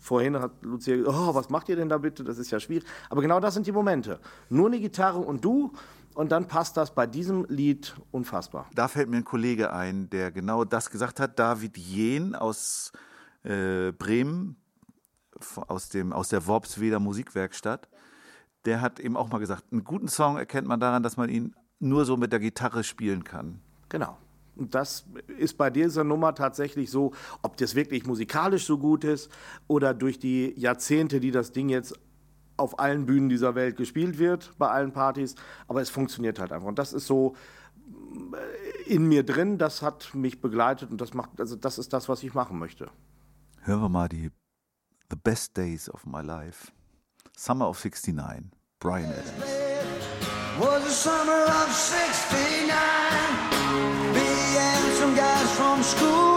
Vorhin hat Lucia gesagt, oh, was macht ihr denn da bitte? Das ist ja schwierig. Aber genau das sind die Momente. Nur eine Gitarre und du und dann passt das bei diesem Lied unfassbar.
Da fällt mir ein Kollege ein, der genau das gesagt hat. David Jehn aus äh, Bremen, aus, dem, aus der Worpsweder Musikwerkstatt. Der hat eben auch mal gesagt, einen guten Song erkennt man daran, dass man ihn nur so mit der Gitarre spielen kann.
Genau. Und das ist bei dieser Nummer tatsächlich so, ob das wirklich musikalisch so gut ist oder durch die Jahrzehnte, die das Ding jetzt auf allen Bühnen dieser Welt gespielt wird, bei allen Partys. Aber es funktioniert halt einfach. Und das ist so äh, in mir drin, das hat mich begleitet und das macht, also das ist das, was ich machen möchte.
Hören wir mal die The Best Days of My Life. Summer of 69, Brian Adams.
School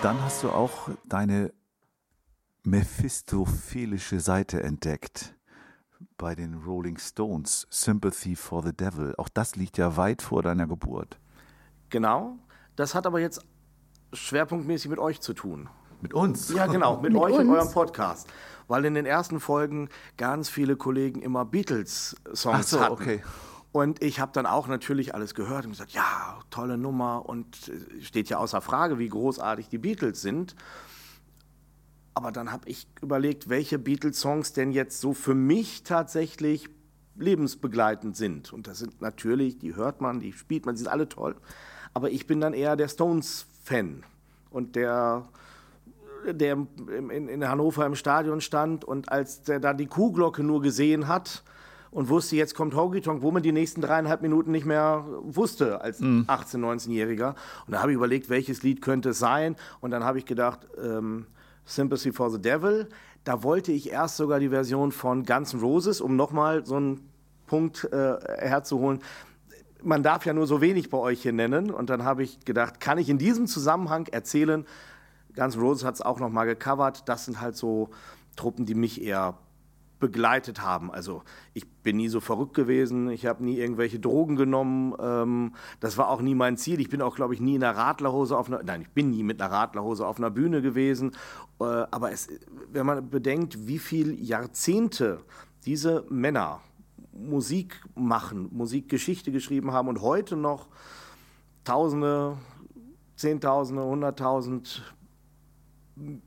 Und dann hast du auch deine mephistophelische Seite entdeckt bei den Rolling Stones, Sympathy for the Devil. Auch das liegt ja weit vor deiner Geburt.
Genau. Das hat aber jetzt schwerpunktmäßig mit euch zu tun.
Mit uns?
Ja, genau, mit,
Mit
euch und
uns?
eurem Podcast. Weil in den ersten Folgen ganz viele Kollegen immer Beatles-Songs
Ach so,
hatten.
okay.
Und ich habe dann auch natürlich alles gehört und gesagt, ja, tolle Nummer und äh, steht ja außer Frage, wie großartig die Beatles sind. Aber dann habe ich überlegt, welche Beatles-Songs denn jetzt so für mich tatsächlich lebensbegleitend sind. Und das sind natürlich, die hört man, die spielt man, die sind alle toll. Aber ich bin dann eher der Stones-Fan und der der in, in Hannover im Stadion stand und als der da die Kuhglocke nur gesehen hat und wusste, jetzt kommt Honky Tonk, wo man die nächsten dreieinhalb Minuten nicht mehr wusste als 18-, 19-Jähriger. Und da habe ich überlegt, welches Lied könnte es sein. Und dann habe ich gedacht, ähm, Sympathy for the Devil. Da wollte ich erst sogar die Version von Guns N' Roses, um nochmal so einen Punkt äh, herzuholen man darf ja nur so wenig bei euch hier nennen. Und dann habe ich gedacht, kann ich in diesem Zusammenhang erzählen, Guns N' Roses hat es auch noch mal gecovert. Das sind halt so Truppen, die mich eher begleitet haben. Also ich bin nie so verrückt gewesen, ich habe nie irgendwelche Drogen genommen, ähm, das war auch nie mein Ziel. Ich bin auch, glaube ich, nie in einer Radlerhose auf einer, nein, ich bin nie mit einer Radlerhose auf einer Bühne gewesen. Äh, aber es, wenn man bedenkt, wie viele Jahrzehnte diese Männer Musik machen, Musikgeschichte geschrieben haben und heute noch Tausende, Zehntausende, Hunderttausend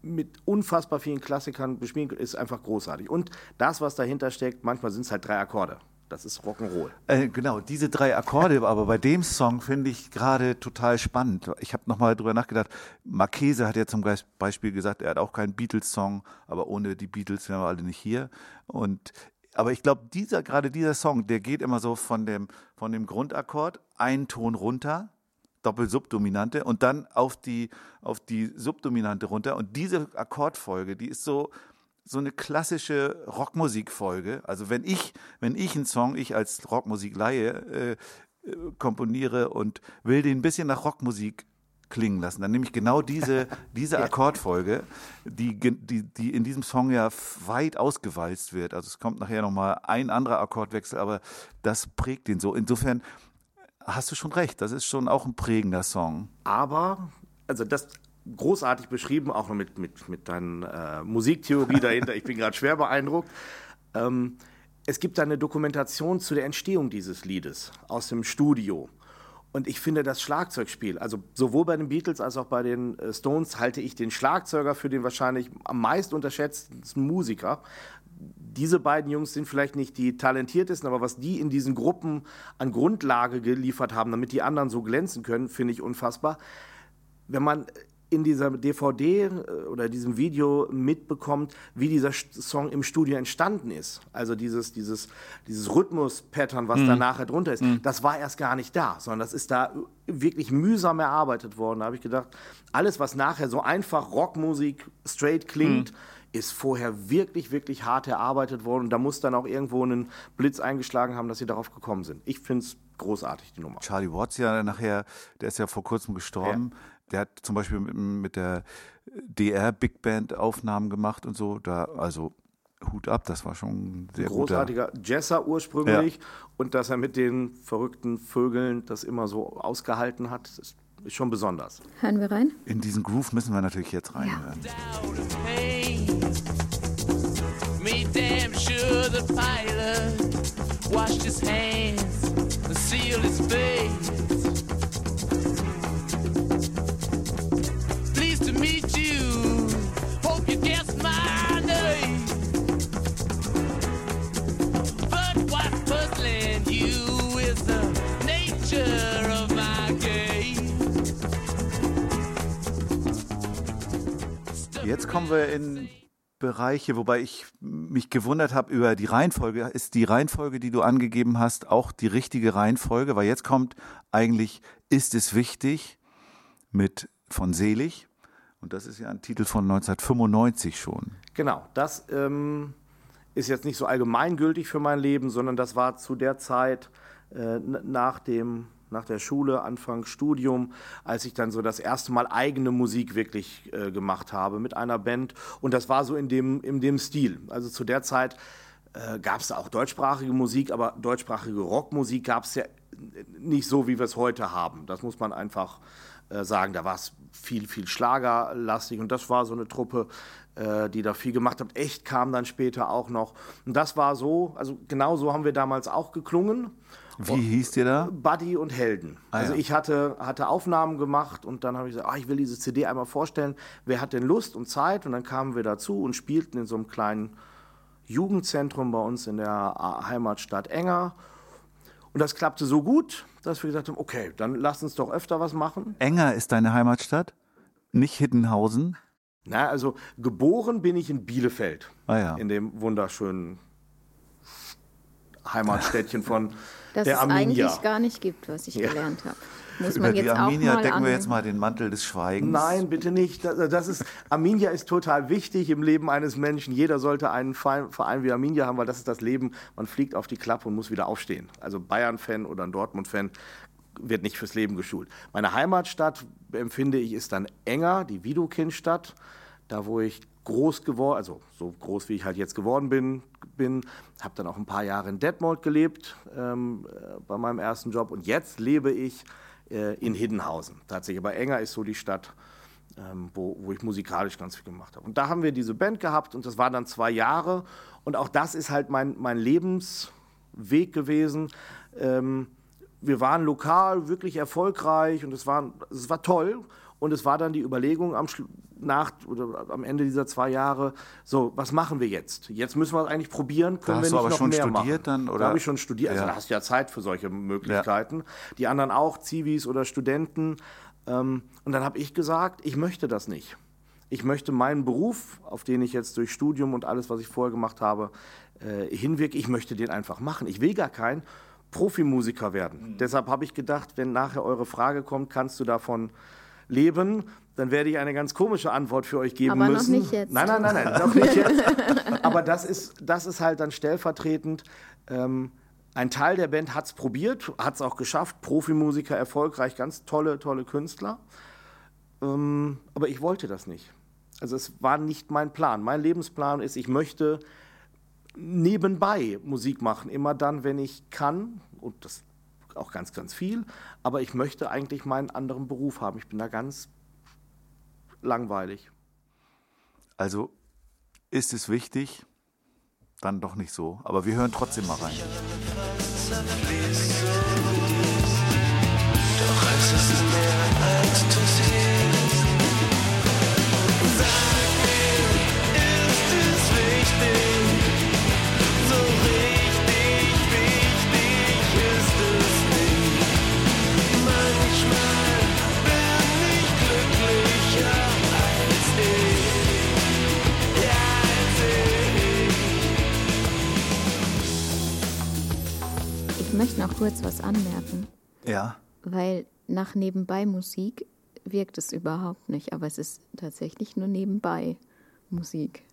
mit unfassbar vielen Klassikern bespielen ist einfach großartig. Und das, was dahinter steckt, manchmal sind es halt drei Akkorde. Das ist Rock'n'Roll.
Äh, genau, diese drei Akkorde, aber bei dem Song finde ich gerade total spannend. Ich habe nochmal drüber nachgedacht. Marchese hat ja zum Beispiel gesagt, er hat auch keinen Beatles-Song, aber ohne die Beatles wären wir alle nicht hier. Und aber ich glaube, dieser gerade dieser Song, der geht immer so von dem von dem Grundakkord einen Ton runter, Doppel-Subdominante und dann auf die auf die Subdominante runter und diese Akkordfolge, die ist so so eine klassische Rockmusikfolge. Also wenn ich, wenn ich einen Song, ich als Rockmusikleihe äh, äh, komponiere und will den ein bisschen nach Rockmusik klingen lassen, dann nehme ich genau diese, diese Akkordfolge, die, die, die in diesem Song ja weit ausgewalzt wird. Also es kommt nachher nochmal ein anderer Akkordwechsel, aber das prägt den so. Insofern hast du schon recht, das ist schon auch ein prägender Song.
Aber, also das großartig beschrieben, auch noch mit, mit, mit deiner äh, Musiktheorie dahinter. Ich bin gerade schwer beeindruckt. Ähm, es gibt eine Dokumentation zu der Entstehung dieses Liedes aus dem Studio. Und ich finde das Schlagzeugspiel, also sowohl bei den Beatles als auch bei den äh, Stones, halte ich den Schlagzeuger für den wahrscheinlich am meist unterschätzten Musiker. Diese beiden Jungs sind vielleicht nicht die talentiertesten, aber was die in diesen Gruppen an Grundlage geliefert haben, damit die anderen so glänzen können, finde ich unfassbar. Wenn man in dieser DVD äh, oder diesem Video mitbekommt, wie dieser Song im Studio entstanden ist. Also dieses, dieses, dieses Rhythmus-Pattern, was da nachher drunter ist, das war erst gar nicht da, sondern das ist da wirklich mühsam erarbeitet worden. Da habe ich gedacht, alles, was nachher so einfach Rockmusik straight klingt, ist vorher wirklich, wirklich hart erarbeitet worden. Und da muss dann auch irgendwo einen Blitz eingeschlagen haben, dass sie darauf gekommen sind. Ich finde es großartig, die Nummer.
Charlie Watts ja nachher, der ist ja vor kurzem gestorben. Der hat zum Beispiel mit, mit der DR Big Band Aufnahmen gemacht und so. Da, also Hut ab, das war schon ein sehr guter.
großartiger Jesser ursprünglich und dass er mit den verrückten Vögeln das immer so ausgehalten hat, ist, ist schon besonders.
Hören wir rein?
In diesen Groove müssen wir natürlich jetzt reinhören.
pain. Made damn sure the pilot washed his hands and sealed his face. Pleased to meet you.
Jetzt kommen wir in Bereiche, wobei ich mich gewundert habe über die Reihenfolge. Ist die Reihenfolge, die du angegeben hast, auch die richtige Reihenfolge? Weil jetzt kommt eigentlich Ist es wichtig mit von Selig. Und das ist ja ein Titel von 1995 schon.
Genau, das ähm, ist jetzt nicht so allgemeingültig für mein Leben, sondern das war zu der Zeit äh, nach, dem, nach der Schule, Anfang Studium, als ich dann so das erste Mal eigene Musik wirklich äh, gemacht habe mit einer Band. Und das war so in dem, in dem Stil. Also zu der Zeit äh, gab es auch deutschsprachige Musik, aber deutschsprachige Rockmusik gab es ja nicht so, wie wir es heute haben. Das muss man einfach äh, sagen. Da war es viel, viel schlagerlastig und das war so eine Truppe, äh, die da viel gemacht hat. Echt kam dann später auch noch. Und das war so, also genau so haben wir damals auch geklungen.
Wie hieß dir da?
Buddy und Helden.
Ah,
also
ja.
ich hatte, hatte Aufnahmen gemacht und dann habe ich gesagt, ah, ich will diese CD einmal vorstellen. Wer hat denn Lust und Zeit? Und dann kamen wir dazu und spielten in so einem kleinen Jugendzentrum bei uns in der Heimatstadt Enger. Und das klappte so gut, dass wir gesagt haben, okay, dann lass uns doch öfter was machen.
Enger ist deine Heimatstadt, nicht Hiddenhausen.
Na, also geboren bin ich in Bielefeld,
Ah ja.
in dem wunderschönen Heimatstädtchen von
Das
der
es
Arminia.
eigentlich gar nicht gibt, was ich
Ja.
gelernt habe. Muss
Über
man
die
jetzt auch
Arminia
mal
decken wir jetzt mal den Mantel des Schweigens.
Nein, bitte nicht. Das, das ist, Arminia ist total wichtig im Leben eines Menschen. Jeder sollte einen Verein, Verein wie Arminia haben, weil das ist das Leben. Man fliegt auf die Klappe und muss wieder aufstehen. Also Bayern-Fan oder ein Dortmund-Fan wird nicht fürs Leben geschult. Meine Heimatstadt, empfinde ich, ist dann enger, die Widokindstadt. Da, wo ich groß geworden, also so groß wie ich halt jetzt geworden bin, bin habe dann auch ein paar Jahre in Detmold gelebt ähm, äh, bei meinem ersten Job und jetzt lebe ich äh, in Hiddenhausen tatsächlich. Aber Enger ist so die Stadt, ähm, wo, wo ich musikalisch ganz viel gemacht habe. Und da haben wir diese Band gehabt und das war dann zwei Jahre und auch das ist halt mein, mein Lebensweg gewesen. Ähm, wir waren lokal wirklich erfolgreich und es war, es war toll. Und es war dann die Überlegung am, Schlu- nach, oder am Ende dieser zwei Jahre, so, was machen wir jetzt? Jetzt müssen wir es eigentlich probieren. Können
hast
wir nicht
aber
noch
schon
mehr
studiert
machen?
dann,
Da
oder?
habe ich schon studiert. Also
Ja.
da hast du ja Zeit für solche Möglichkeiten. Die anderen auch, Zivis oder Studenten. Ähm, und dann habe ich gesagt, ich möchte das nicht. Ich möchte meinen Beruf, auf den ich jetzt durch Studium und alles, was ich vorher gemacht habe, äh, hinwirke, ich möchte den einfach machen. Ich will gar kein Profimusiker werden. Deshalb habe ich gedacht, wenn nachher eure Frage kommt, kannst du davon leben, dann werde ich eine ganz komische Antwort für euch geben
Aber noch
müssen.
nicht jetzt.
Nein, nein, nein, nein, noch nicht jetzt. Aber das ist, das ist halt dann stellvertretend. Ähm, ein Teil der Band hat es probiert, hat es auch geschafft, Profimusiker, erfolgreich, ganz tolle, tolle Künstler. Ähm, aber ich wollte das nicht. Also es war nicht mein Plan. Mein Lebensplan ist, ich möchte nebenbei Musik machen, immer dann, wenn ich kann. Und das auch ganz, ganz viel. Aber ich möchte eigentlich meinen anderen Beruf haben. Ich bin da ganz langweilig.
Also ist es wichtig? Dann doch nicht so. Aber wir hören trotzdem mal rein.
interessierst. Ich.
Möchte noch kurz was anmerken,
Ja.
weil nach nebenbei Musik wirkt es überhaupt nicht, aber es ist tatsächlich nur nebenbei Musik.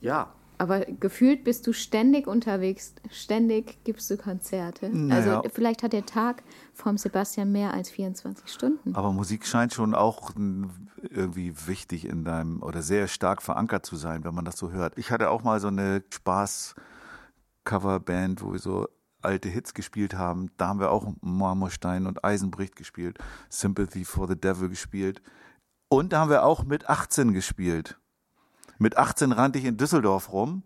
Ja,
Aber gefühlt bist du ständig unterwegs, ständig gibst du Konzerte.
Naja.
Also vielleicht hat der Tag vom Sebastian mehr als 24 Stunden.
Aber Musik scheint schon auch irgendwie wichtig in deinem oder sehr stark verankert zu sein, wenn man das so hört. Ich hatte auch mal so eine Spaß-Coverband, wo wir so alte Hits gespielt haben. Da haben wir auch Marmorstein und Eisenbricht gespielt, Sympathy for the Devil gespielt. Und da haben wir auch mit 18 gespielt. Mit 18 rannte ich in Düsseldorf rum.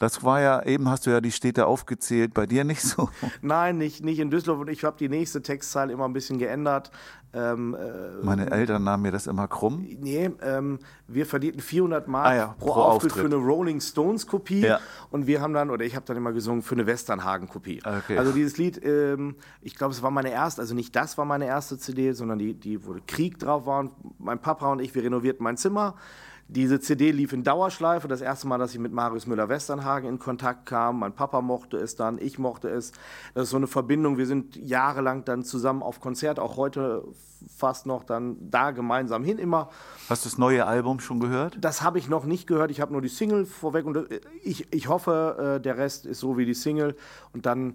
Das war ja, eben hast du ja die Städte aufgezählt, bei dir nicht so.
nein, nicht, nicht in Düsseldorf. Und ich habe die nächste Textzeile immer ein bisschen geändert. Ähm, äh,
Meine Eltern nahmen mir das immer krumm.
Nee, ähm, wir verdienten 400 Mark
Ah ja,
pro,
pro
Auftritt,
Auftritt.
für eine Rolling Stones Kopie
Ja.
und wir haben dann oder ich habe dann immer gesungen für eine Westernhagen Kopie.
Okay.
Also dieses Lied, ähm, ich glaube, es war meine erste, also nicht das war meine erste CD, sondern die, die wo Krieg drauf war. Und mein Papa und ich, wir renovierten mein Zimmer. Diese CD lief in Dauerschleife. Das erste Mal, dass ich mit Marius Müller-Westernhagen in Kontakt kam. Mein Papa mochte es dann, ich mochte es. Das ist so eine Verbindung. Wir sind jahrelang dann zusammen auf Konzert, auch heute fast noch dann da gemeinsam hin immer.
Hast du das neue Album schon gehört?
Das habe ich noch nicht gehört. Ich habe nur die Single vorweg und äh, ich, ich hoffe, äh, der Rest ist so wie die Single. Und dann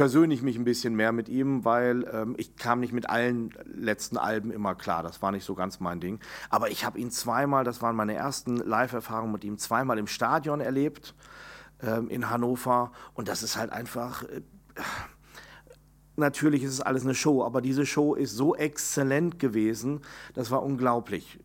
versöhne ich mich ein bisschen mehr mit ihm, weil ähm, ich kam nicht mit allen letzten Alben immer klar. Das war nicht so ganz mein Ding. Aber ich habe ihn zweimal, das waren meine ersten Live-Erfahrungen mit ihm, zweimal im Stadion erlebt ähm, in Hannover. Und das ist halt einfach. Äh, Natürlich ist es alles eine Show, aber diese Show ist so exzellent gewesen, das war unglaublich.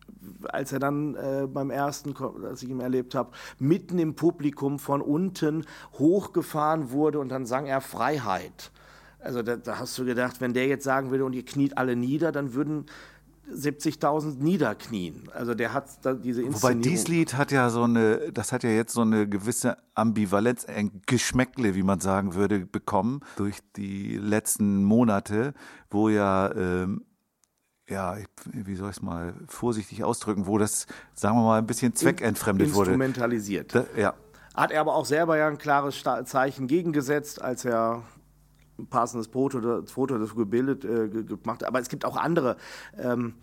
Als er dann äh, beim ersten, als ich ihn erlebt habe, mitten im Publikum von unten hochgefahren wurde und dann sang er Freiheit. Also da, da hast du gedacht, wenn der jetzt sagen würde und ihr kniet alle nieder, dann würden 70.000 niederknien. Also der hat diese
Wobei
Inszenierung.
dieses Lied hat ja so eine, das hat ja jetzt so eine gewisse Ambivalenz, ein Geschmäckle, wie man sagen würde, bekommen durch die letzten Monate, wo ja, ähm, ja, ich- wie soll ich es mal vorsichtig ausdrücken, wo das, sagen wir mal, ein bisschen zweckentfremdet wurde.
Instrumentalisiert.
Da, ja,
Hat er aber auch selber ja ein klares Zeichen gegengesetzt, als er ein passendes Foto, Foto das gebildet äh, ge- gemacht hat. Aber es gibt auch andere. Ähm,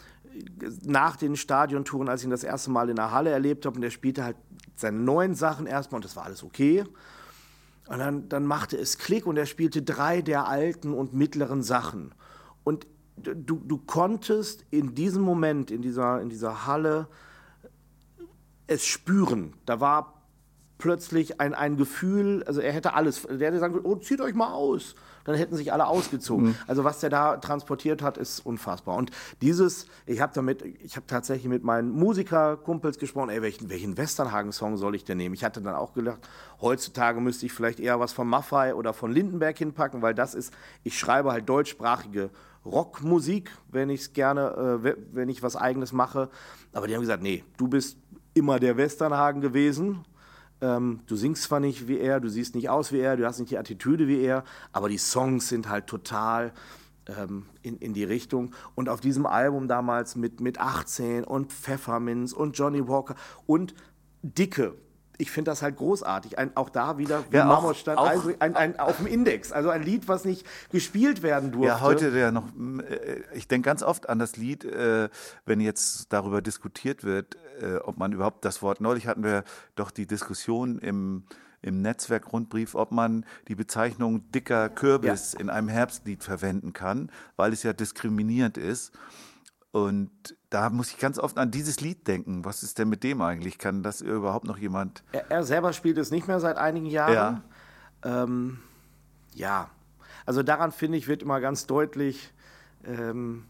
nach den Stadiontouren, als ich ihn das erste Mal in der Halle erlebt habe, und er spielte halt seine neuen Sachen erstmal und das war alles okay. Und dann, dann machte es Klick und er spielte drei der alten und mittleren Sachen. Und du, du konntest in diesem Moment, in dieser, in dieser Halle, es spüren. Da war plötzlich ein, ein Gefühl, also er hätte alles, der hätte sagen können, oh, zieht euch mal aus. Dann hätten sich alle ausgezogen. Also was der da transportiert hat, ist unfassbar. Und dieses, ich habe damit, ich habe tatsächlich mit meinen Musikerkumpels gesprochen, ey, welchen, welchen Westernhagen-Song soll ich denn nehmen? Ich hatte dann auch gedacht, heutzutage müsste ich vielleicht eher was von Maffei oder von Lindenberg hinpacken, weil das ist, ich schreibe halt deutschsprachige Rockmusik, wenn ich es gerne, äh, we- wenn ich was Eigenes mache. Aber die haben gesagt, nee, du bist immer der Westernhagen gewesen. Ähm, du singst zwar nicht wie er, du siehst nicht aus wie er, du hast nicht die Attitüde wie er, aber die Songs sind halt total ähm, in, in die Richtung. Und auf diesem Album damals mit, mit 18 und Pfefferminz und Johnny Walker und Dicke. Ich finde das halt großartig. Ein, auch da wieder wie
Ja,
Marmorstein,
auch-
also ein, ein, auf dem Index. Also ein Lied, was nicht gespielt werden durfte.
Ja, heute der noch, äh, ich denke ganz oft an das Lied, äh, wenn jetzt darüber diskutiert wird, äh, ob man überhaupt das Wort, neulich hatten wir doch die Diskussion im, im Netzwerk-Rundbrief, ob man die Bezeichnung dicker Kürbis in einem Herbstlied verwenden kann, weil es ja diskriminierend ist. Und da muss ich ganz oft an dieses Lied denken. Was ist denn mit dem eigentlich? Kann das überhaupt noch jemand?
Er, er selber spielt es nicht mehr seit einigen Jahren. Ähm, ja, also daran finde ich, wird immer ganz deutlich, ähm,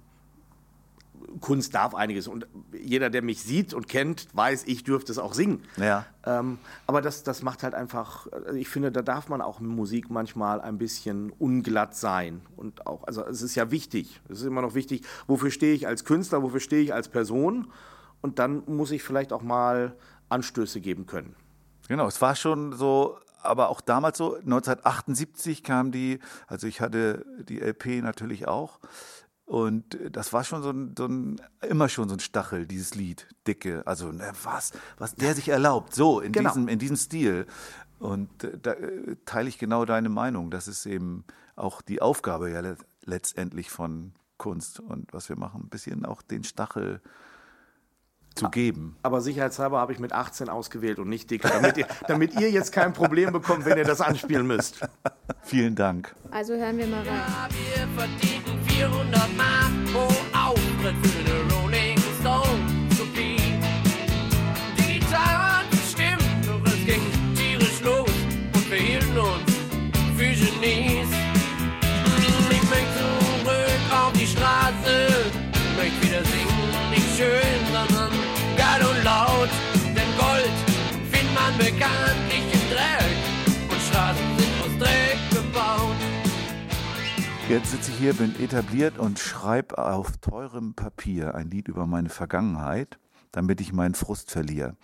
Kunst darf einiges. Und jeder, der mich sieht und kennt, weiß, ich dürfte es auch singen.
Ja.
Ähm, aber das, das macht halt einfach, also ich finde, da darf man auch Musik manchmal ein bisschen unglatt sein. Und auch, also es ist ja wichtig, es ist immer noch wichtig, wofür stehe ich als Künstler, wofür stehe ich als Person. Und dann muss ich vielleicht auch mal Anstöße geben können.
Genau, es war schon so, aber auch damals so, 1978 kam die, also ich hatte die LP natürlich auch. Und das war schon so ein, so ein, immer schon so ein Stachel, dieses Lied, dicke. Also, ne, was, was der sich erlaubt, so in,
Genau.
diesem, in diesem Stil. Und äh, da äh, teile ich genau deine Meinung. Das ist eben auch die Aufgabe ja le letztendlich von Kunst und was wir machen, ein bisschen auch den Stachel zu geben.
Aber sicherheitshalber habe ich mit 18 ausgewählt und nicht dicker, damit ihr, damit ihr jetzt kein Problem bekommt, wenn ihr das anspielen müsst.
Vielen Dank.
Also hören wir mal rein.
Ja, wir verdienten 400 Mark pro Auftritt für die Rolling Stones Kopie. Die Gitarre hat gestimmt, doch es ging tierisch los und wir hielten uns für Genies. Ich möchte zurück auf die Straße, möchte wieder singen, nicht schön, sondern geil und laut. Denn Gold findet man bekanntlich
Jetzt sitze ich hier, bin etabliert und schreibe auf teurem Papier ein Lied über meine Vergangenheit, damit ich meinen Frust verliere.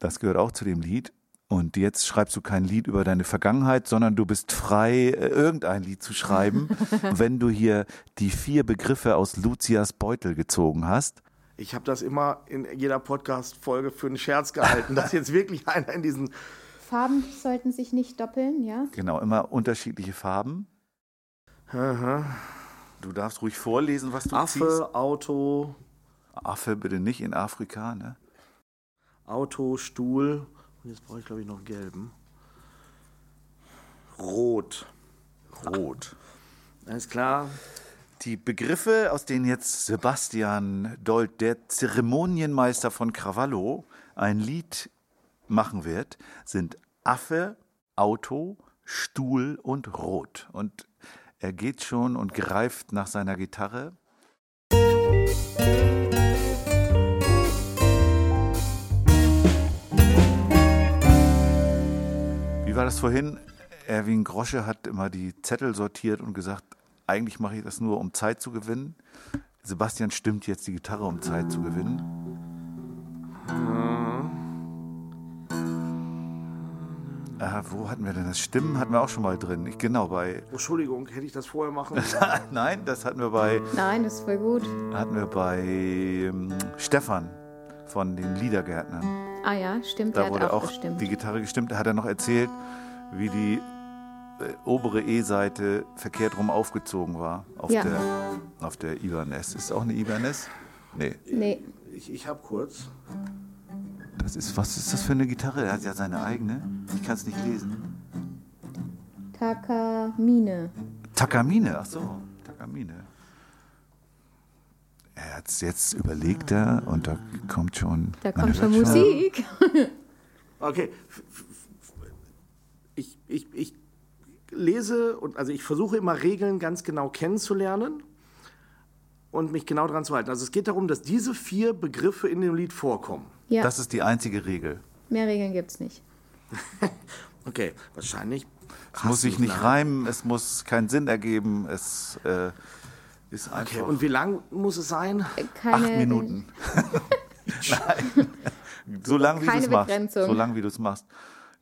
Das gehört auch zu dem Lied. Und jetzt schreibst du kein Lied über deine Vergangenheit, sondern du bist frei, äh, irgendein Lied zu schreiben, wenn du hier die vier Begriffe aus Lucias Beutel gezogen hast.
Ich habe das immer in jeder Podcast-Folge für einen Scherz gehalten, dass jetzt wirklich einer in diesen
Farben sollten sich nicht doppeln, ja?
Genau, immer unterschiedliche Farben. Du darfst ruhig vorlesen, was du ziehst.
Affe, Auto,
Affe bitte nicht in Afrika, ne?
Auto, Stuhl. Und jetzt brauche ich, glaube ich, noch einen gelben. Rot.
Rot.
Alles klar.
Die Begriffe, aus denen jetzt Sebastian Dold, der Zeremonienmeister von Cravallo, ein Lied machen wird, sind Affe, Auto, Stuhl und Rot. Und er geht schon und greift nach seiner Gitarre. Wie war das vorhin? Erwin Grosche hat immer die Zettel sortiert und gesagt, eigentlich mache ich das nur, um Zeit zu gewinnen. Sebastian stimmt jetzt die Gitarre, um Zeit zu gewinnen. Äh, wo hatten wir denn das? Stimmen hatten wir auch schon mal drin. Ich, genau, bei.
Oh, Entschuldigung, hätte ich das vorher machen sollen?
Nein, das hatten wir bei,
Nein, das ist voll gut.
hatten wir bei ähm, Stefan von den Liedergärtnern.
Ah ja, stimmt,
Da wurde
hat auch
auch
gestimmt.
die Gitarre gestimmt. Da hat er noch erzählt, wie die äh, obere E-Seite verkehrt rum aufgezogen war auf
Ja.
der auf der Ibanez. Ist auch eine Ibanez? Nee,
Nee,
Ich, ich habe kurz.
Das ist was ist das für eine Gitarre? Er hat ja seine eigene. Ich kann es nicht lesen.
Takamine.
Takamine, ach so, Takamine. Er hat's jetzt überlegt er und da kommt schon.
Da kommt schon Musik.
Okay. Ich, ich, ich lese und also ich versuche immer Regeln ganz genau kennenzulernen und mich genau daran zu halten. Also es geht darum, dass diese vier Begriffe in dem Lied vorkommen.
Ja,
Das ist die einzige Regel.
mehr Regeln gibt's nicht.
Okay, wahrscheinlich.
Es muss sich nicht reimen, es muss keinen Sinn ergeben, es äh, ist einfach
Okay, und wie lang muss es sein?
Keine,
acht Minuten. Nein. So lang wie du es machst.
Begrenzung.
So lang wie du es machst.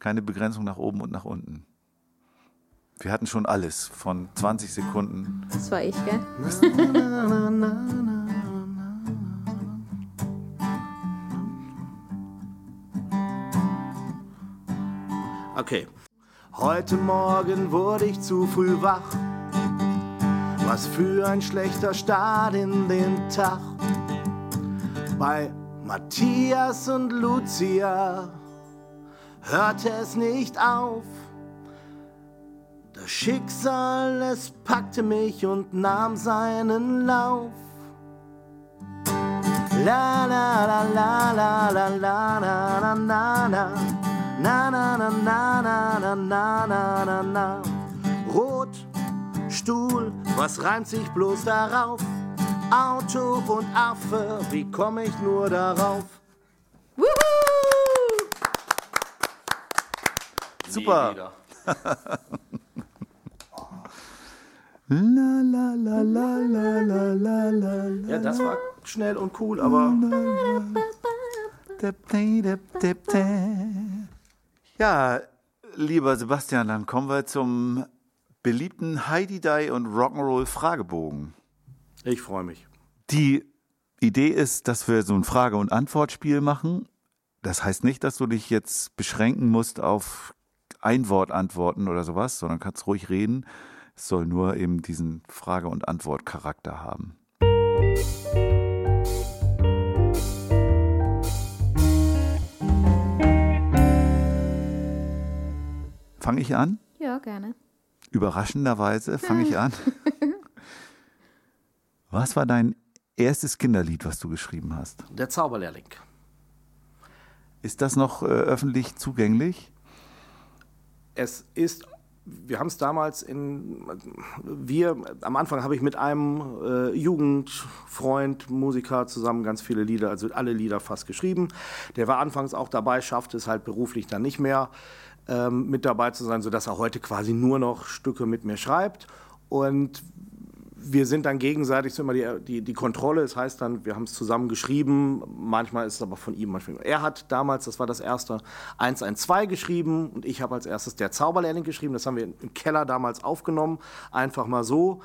Keine Begrenzung nach oben und nach unten. Wir hatten schon alles von 20 Sekunden.
Das war ich, gell?
Okay. Heute Morgen wurde ich zu früh wach. Was für ein schlechter Start in den Tag. Bei Matthias und Lucia hörte es nicht auf. Schicksal, es packte mich und nahm seinen Lauf. La la la la la la la la la la la na na na na na na na na na na Rot, Stuhl, was reimt sich bloß darauf? Auto und Affe, wie komme ich nur darauf?
Super. La la la la la la la la la.
Ja, das war schnell und cool, aber
Ja, lieber Sebastian, dann kommen wir zum beliebten Heidi Die und Rock'n'Roll Fragebogen.
ich freue mich.
Die Idee ist, dass wir so ein Frage- und Antwortspiel machen. Das heißt nicht, dass du dich jetzt beschränken musst auf Einwortantworten oder sowas, sondern kannst ruhig reden. Es soll nur eben diesen Frage- und Antwortcharakter haben. Fange ich an?
Ja, gerne.
Überraschenderweise fange ich an. Was war dein erstes Kinderlied, was du geschrieben hast?
Der Zauberlehrling.
Ist das noch äh, öffentlich zugänglich?
Es ist, wir haben es damals in, wir, am Anfang habe ich mit einem äh, Jugendfreund, Musiker zusammen ganz viele Lieder, also alle Lieder fast geschrieben. Der war anfangs auch dabei, schaffte es halt beruflich dann nicht mehr ähm, mit dabei zu sein, sodass er heute quasi nur noch Stücke mit mir schreibt. Und wir sind dann gegenseitig so immer die, die, die Kontrolle. Das heißt dann, wir haben es zusammen geschrieben. Manchmal ist es aber von ihm, manchmal. Er hat damals, das war das erste, 112 geschrieben und ich habe als erstes der Zauberlehrling geschrieben. Das haben wir im Keller damals aufgenommen. Einfach mal so.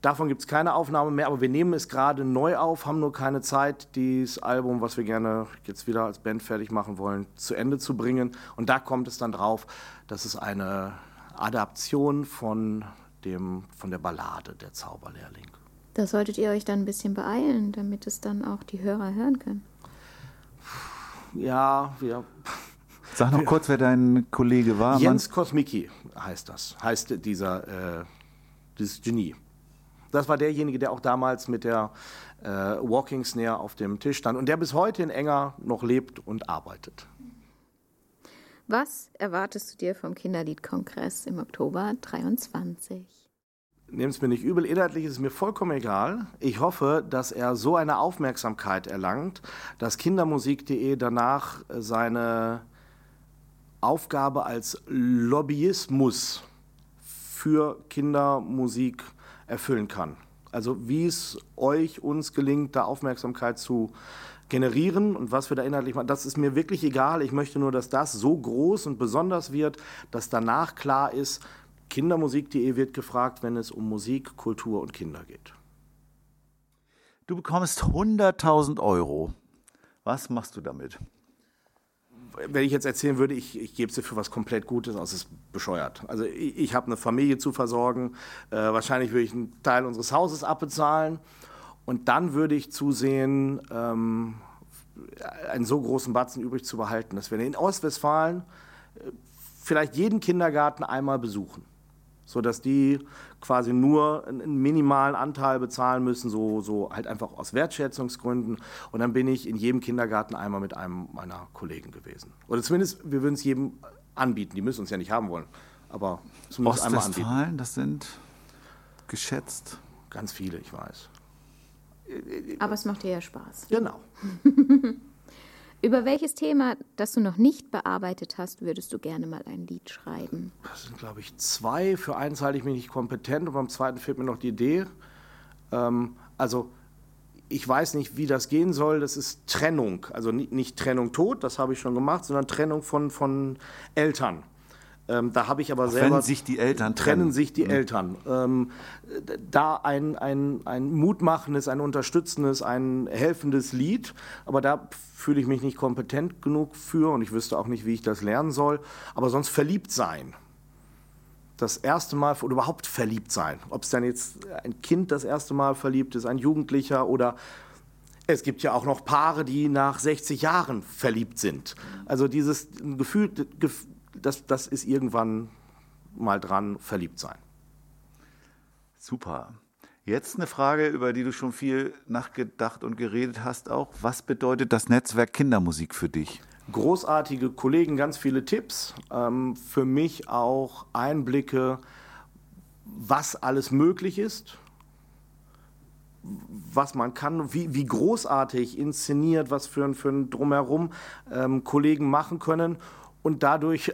Davon gibt es keine Aufnahme mehr, aber wir nehmen es gerade neu auf, haben nur keine Zeit, dieses Album, was wir gerne jetzt wieder als Band fertig machen wollen, zu Ende zu bringen. Und da kommt es dann drauf, dass es eine Adaption von, dem, von der Ballade Der Zauberlehrling.
Da solltet ihr euch dann ein bisschen beeilen, damit es dann auch die Hörer hören können.
Ja, wir.
Sag noch kurz, wer dein Kollege war.
Jens Kosmicki heißt das, heißt dieser, äh, dieses Genie. Das war derjenige, der auch damals mit der äh, Walking Snare auf dem Tisch stand und der bis heute in Enger noch lebt und arbeitet.
Was erwartest du dir vom Kinderliedkongress im Oktober 23?
Nehmt es mir nicht übel, inhaltlich ist es mir vollkommen egal. Ich hoffe, dass er so eine Aufmerksamkeit erlangt, dass Kindermusik.de danach seine Aufgabe als Lobbyismus für Kindermusik erfüllen kann. Also wie es euch, uns gelingt, da Aufmerksamkeit zu generieren und was wir da inhaltlich machen, das ist mir wirklich egal. Ich möchte nur, dass das so groß und besonders wird, dass danach klar ist, Kindermusik.de wird gefragt, wenn es um Musik, Kultur und Kinder geht.
Du bekommst 100.000 Euro. Was machst du damit?
wenn ich jetzt erzählen würde, ich, ich gebe sie für was komplett Gutes aus, ist bescheuert. Also ich, ich habe eine Familie zu versorgen, äh, wahrscheinlich würde ich einen Teil unseres Hauses abbezahlen und dann würde ich zusehen, ähm, einen so großen Batzen übrig zu behalten, dass wir in Ostwestfalen äh, vielleicht jeden Kindergarten einmal besuchen, sodass die quasi nur einen minimalen Anteil bezahlen müssen, so, so halt einfach aus Wertschätzungsgründen. Und dann bin ich in jedem Kindergarten einmal mit einem meiner Kollegen gewesen. Oder zumindest, wir würden es jedem anbieten. Die müssen uns ja nicht haben wollen. Aber zumindest einmal anbieten.
Ostwestfalen, das sind geschätzt.
Ganz viele, ich weiß.
Aber es macht dir ja Spaß.
Genau.
Über welches Thema, das du noch nicht bearbeitet hast, würdest du gerne mal ein Lied schreiben?
Das sind, glaube ich, zwei. Für eins halte ich mich nicht kompetent und beim zweiten fehlt mir noch die Idee. Ähm, also, ich weiß nicht, wie das gehen soll. Das ist Trennung. Also nicht, nicht Trennung tot, das habe ich schon gemacht, sondern Trennung von, von Eltern. Ähm, da habe ich aber selber.
Wenn sich die Eltern
trennen
trennen.
sich die Eltern. Ähm, da ein, ein, ein mutmachendes, ein unterstützendes, ein helfendes Lied, aber da fühle ich mich nicht kompetent genug für und ich wüsste auch nicht, wie ich das lernen soll. Aber sonst verliebt sein. Das erste Mal oder überhaupt verliebt sein. Ob es dann jetzt ein Kind das erste Mal verliebt ist, ein Jugendlicher oder es gibt ja auch noch Paare, die nach 60 Jahren verliebt sind. Also dieses Gefühl, das, das ist irgendwann mal dran, verliebt sein.
Super. Jetzt eine Frage, über die du schon viel nachgedacht und geredet hast auch. Was bedeutet das Netzwerk Kindermusik für dich?
Großartige Kollegen, ganz viele Tipps. Ähm, für mich auch Einblicke, was alles möglich ist, was man kann, wie, wie großartig inszeniert, was für ein, für ein Drumherum ähm, Kollegen machen können und dadurch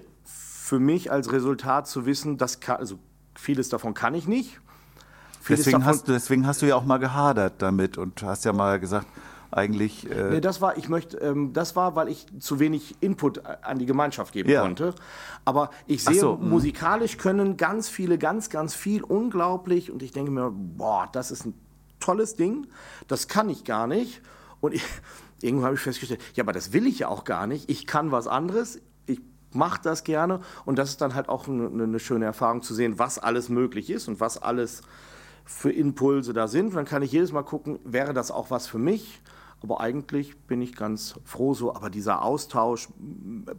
für mich als Resultat zu wissen, dass kann, also vieles davon kann ich nicht.
Deswegen
davon-
hast, du, deswegen hast du ja auch mal gehadert damit und hast ja mal gesagt, eigentlich. Äh,
Nee, das war, ich möchte, ähm, das war, weil ich zu wenig Input an die Gemeinschaft geben
Ja.
konnte. Aber ich sehe,
so, mhm.
musikalisch können ganz viele, ganz, ganz viel unglaublich. Und ich denke mir, boah, das ist ein tolles Ding. Das kann ich gar nicht. Und ich, irgendwann habe ich festgestellt, ja, aber das will ich ja auch gar nicht. Ich kann was anderes. Ich mache das gerne. Und das ist dann halt auch eine, eine schöne Erfahrung zu sehen, was alles möglich ist und was alles für Impulse da sind. Und dann kann ich jedes Mal gucken, wäre das auch was für mich? Aber eigentlich bin ich ganz froh so. Aber dieser Austausch,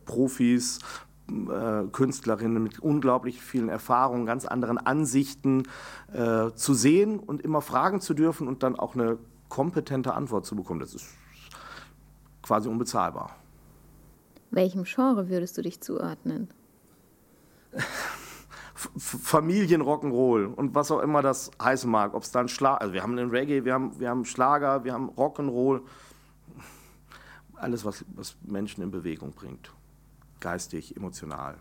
Profis, äh, Künstlerinnen mit unglaublich vielen Erfahrungen, ganz anderen Ansichten äh, zu sehen und immer fragen zu dürfen und dann auch eine kompetente Antwort zu bekommen, das ist quasi unbezahlbar.
Welchem Genre würdest du dich zuordnen?
Familien Rock'n'Roll und was auch immer das heißen mag. Ob es dann Schlag, also wir haben den Reggae, wir haben, wir haben Schlager, wir haben Rock'n'Roll. Alles, was, was Menschen in Bewegung bringt. Geistig, emotional.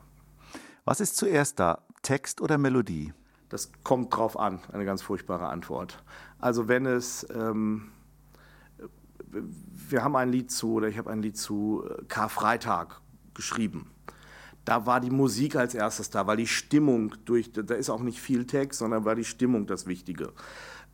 was ist zuerst da? Text oder Melodie?
Das kommt drauf an, eine ganz furchtbare Antwort. Also wenn es, ähm, wir haben ein Lied zu, oder ich habe ein Lied zu äh, Karfreitag geschrieben. Da war die Musik als erstes da, weil die Stimmung durch, da ist auch nicht viel Text, sondern war die Stimmung das Wichtige.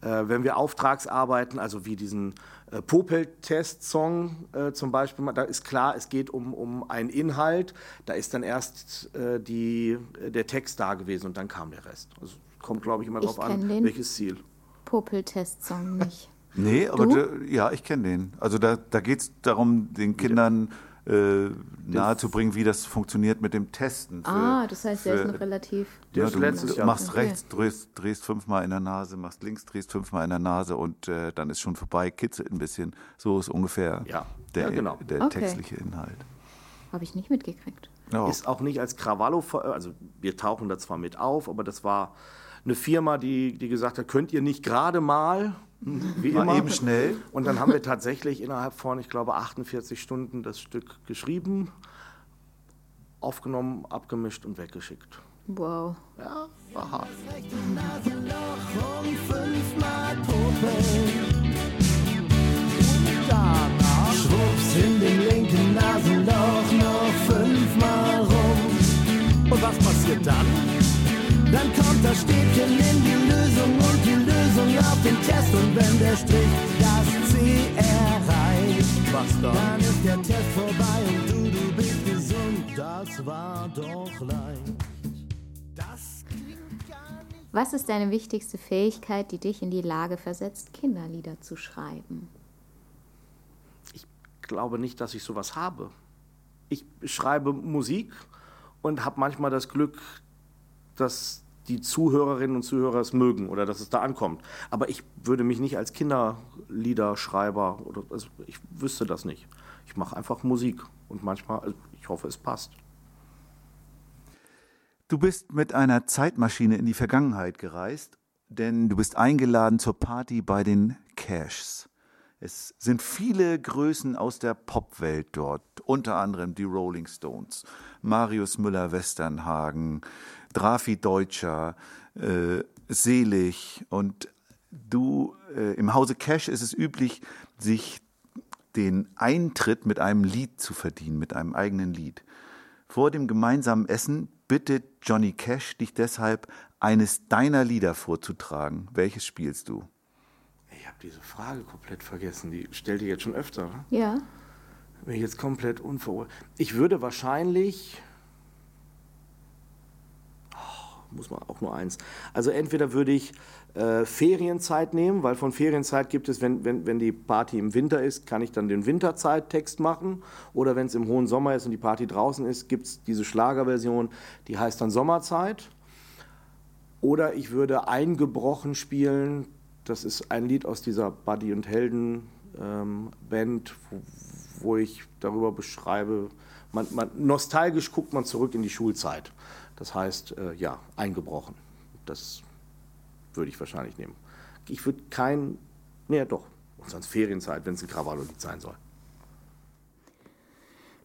Äh, wenn wir Auftragsarbeiten, also wie diesen äh, Popel-Test-Song äh, zum Beispiel, da ist klar, es geht um, um einen Inhalt, da ist dann erst äh, die, äh, der Text da gewesen und dann kam der Rest. Also kommt, glaube ich, immer darauf an, welches Ziel.
Popel-Test-Song nicht.
Nee, aber
Du?
da, ja, ich kenne den. Also da, da geht es darum, den Kindern äh, nahezubringen, wie das funktioniert mit dem Testen. für-
ah, das heißt, der ist
für-
noch relativ.
Der
Ja,
ist
du
letztes
du
Jahr.
machst
Okay.
rechts, drehst, drehst fünfmal in der Nase, machst links, drehst fünfmal in der Nase und äh, dann ist schon vorbei, kitzelt ein bisschen. So ist ungefähr
Ja,
der,
ja, genau.
der
Okay.
textliche Inhalt.
Habe ich nicht mitgekriegt.
Ja.
Ist auch nicht als Krawallo, also wir tauchen da zwar mit auf, aber das war eine Firma, die, die gesagt hat, könnt ihr nicht gerade mal, wie
Mal
immer.
eben schnell.
Und dann haben wir tatsächlich innerhalb von, ich glaube, 48 Stunden das Stück geschrieben, aufgenommen, abgemischt und weggeschickt.
Wow.
Ja, war hart.
Schwupps in dem linken Nasenloch noch fünfmal rum. Und was passiert dann? Dann kommt das Stäbchen in die Lösung und die Lösung auf den Test. Und wenn der Strich das C erreicht, was dann? Dann ist der Test vorbei und du, du bist gesund. Das war doch leicht. Das klingt gar nicht.
Was ist deine wichtigste Fähigkeit, die dich in die Lage versetzt, Kinderlieder zu schreiben?
Ich glaube nicht, dass ich sowas habe. Ich schreibe Musik und habe manchmal das Glück, dass die Zuhörerinnen und Zuhörer es mögen oder dass es da ankommt. Aber ich würde mich nicht als Kinderliederschreiber oder also ich wüsste das nicht. Ich mache einfach Musik und manchmal, also ich hoffe, es passt.
Du bist mit einer Zeitmaschine in die Vergangenheit gereist, denn du bist eingeladen zur Party bei den Cashs. Es sind viele Größen aus der Popwelt dort, unter anderem die Rolling Stones, Marius Müller-Westernhagen, Drafi Deutscher, äh, Selig und du, äh, im Hause Cash ist es üblich, sich den Eintritt mit einem Lied zu verdienen, mit einem eigenen Lied. Vor dem gemeinsamen Essen bittet Johnny Cash dich deshalb, eines deiner Lieder vorzutragen. Welches spielst du?
Ich habe diese Frage komplett vergessen. Die stellt ihr jetzt schon öfter. Ne?
Ja.
Bin ich jetzt komplett unverurteilt. Ich würde wahrscheinlich. Oh, muss man auch nur eins. Also entweder würde ich äh, Ferienzeit nehmen, weil von Ferienzeit gibt es, wenn, wenn, wenn die Party im Winter ist, kann ich dann den Winterzeit-Text machen. Oder wenn es im hohen Sommer ist und die Party draußen ist, gibt es diese Schlagerversion, die heißt dann Sommerzeit. Oder ich würde eingebrochen spielen. Das ist ein Lied aus dieser Buddy und Helden ähm, Band, wo, wo ich darüber beschreibe, man, man, nostalgisch guckt man zurück in die Schulzeit. Das heißt, äh, ja, eingebrochen. Das würde ich wahrscheinlich nehmen. Ich würde kein Nee, doch. Und sonst Ferienzeit, wenn es ein Krawallo-Lied sein soll.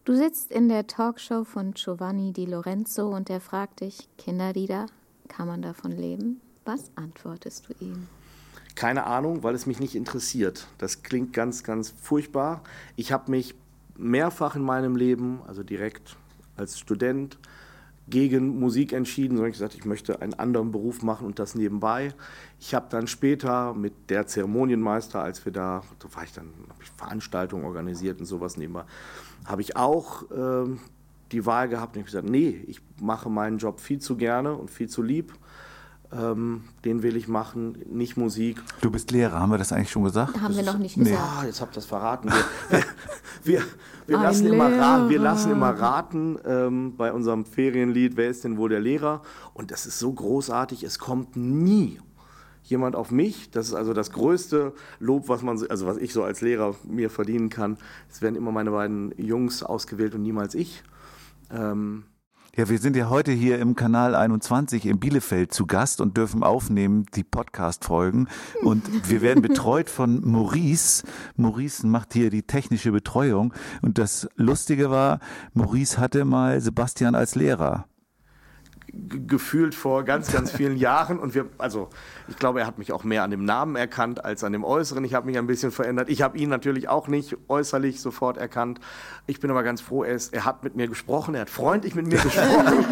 Du sitzt in der Talkshow von Giovanni Di Lorenzo und er fragt dich, Kinderlieder, kann man davon leben? Was antwortest du ihm?
Keine Ahnung, weil es mich nicht interessiert. Das klingt ganz, ganz furchtbar. Ich habe mich mehrfach in meinem Leben, also direkt als Student, gegen Musik entschieden, sondern ich gesagt, ich möchte einen anderen Beruf machen und das nebenbei. Ich habe dann später mit der Zeremonienmeister, als wir da, da war ich dann, habe ich Veranstaltungen organisiert und sowas nebenbei, habe ich auch ähm, die Wahl gehabt und ich gesagt, nee, ich mache meinen Job viel zu gerne und viel zu lieb. Ähm, den will ich machen, nicht Musik.
Du bist Lehrer, haben wir das eigentlich schon gesagt?
Haben wir noch nicht gesagt.
Ah, jetzt habt ihr das verraten. Wir, wir, wir, lassen, immer raten, wir lassen immer raten ähm, bei unserem Ferienlied, wer ist denn wohl der Lehrer? Und das ist so großartig, es kommt nie jemand auf mich. Das ist also das größte Lob, was man, so- also was ich so als Lehrer mir verdienen kann. Es werden immer meine beiden Jungs ausgewählt und niemals ich. Ähm,
Ja, wir sind ja heute hier im Kanal 21 in Bielefeld zu Gast und dürfen aufnehmen die Podcast-Folgen. Und wir werden betreut von Maurice. Maurice macht hier die technische Betreuung. Und das Lustige war, Maurice hatte mal Sebastian als Lehrer.
Gefühlt vor ganz, ganz vielen Jahren. Und wir, also ich glaube, er hat mich auch mehr an dem Namen erkannt als an dem Äußeren. Ich habe mich ein bisschen verändert. Ich habe ihn natürlich auch nicht äußerlich sofort erkannt. Ich bin aber ganz froh, er, ist, er hat mit mir gesprochen, er hat freundlich mit mir gesprochen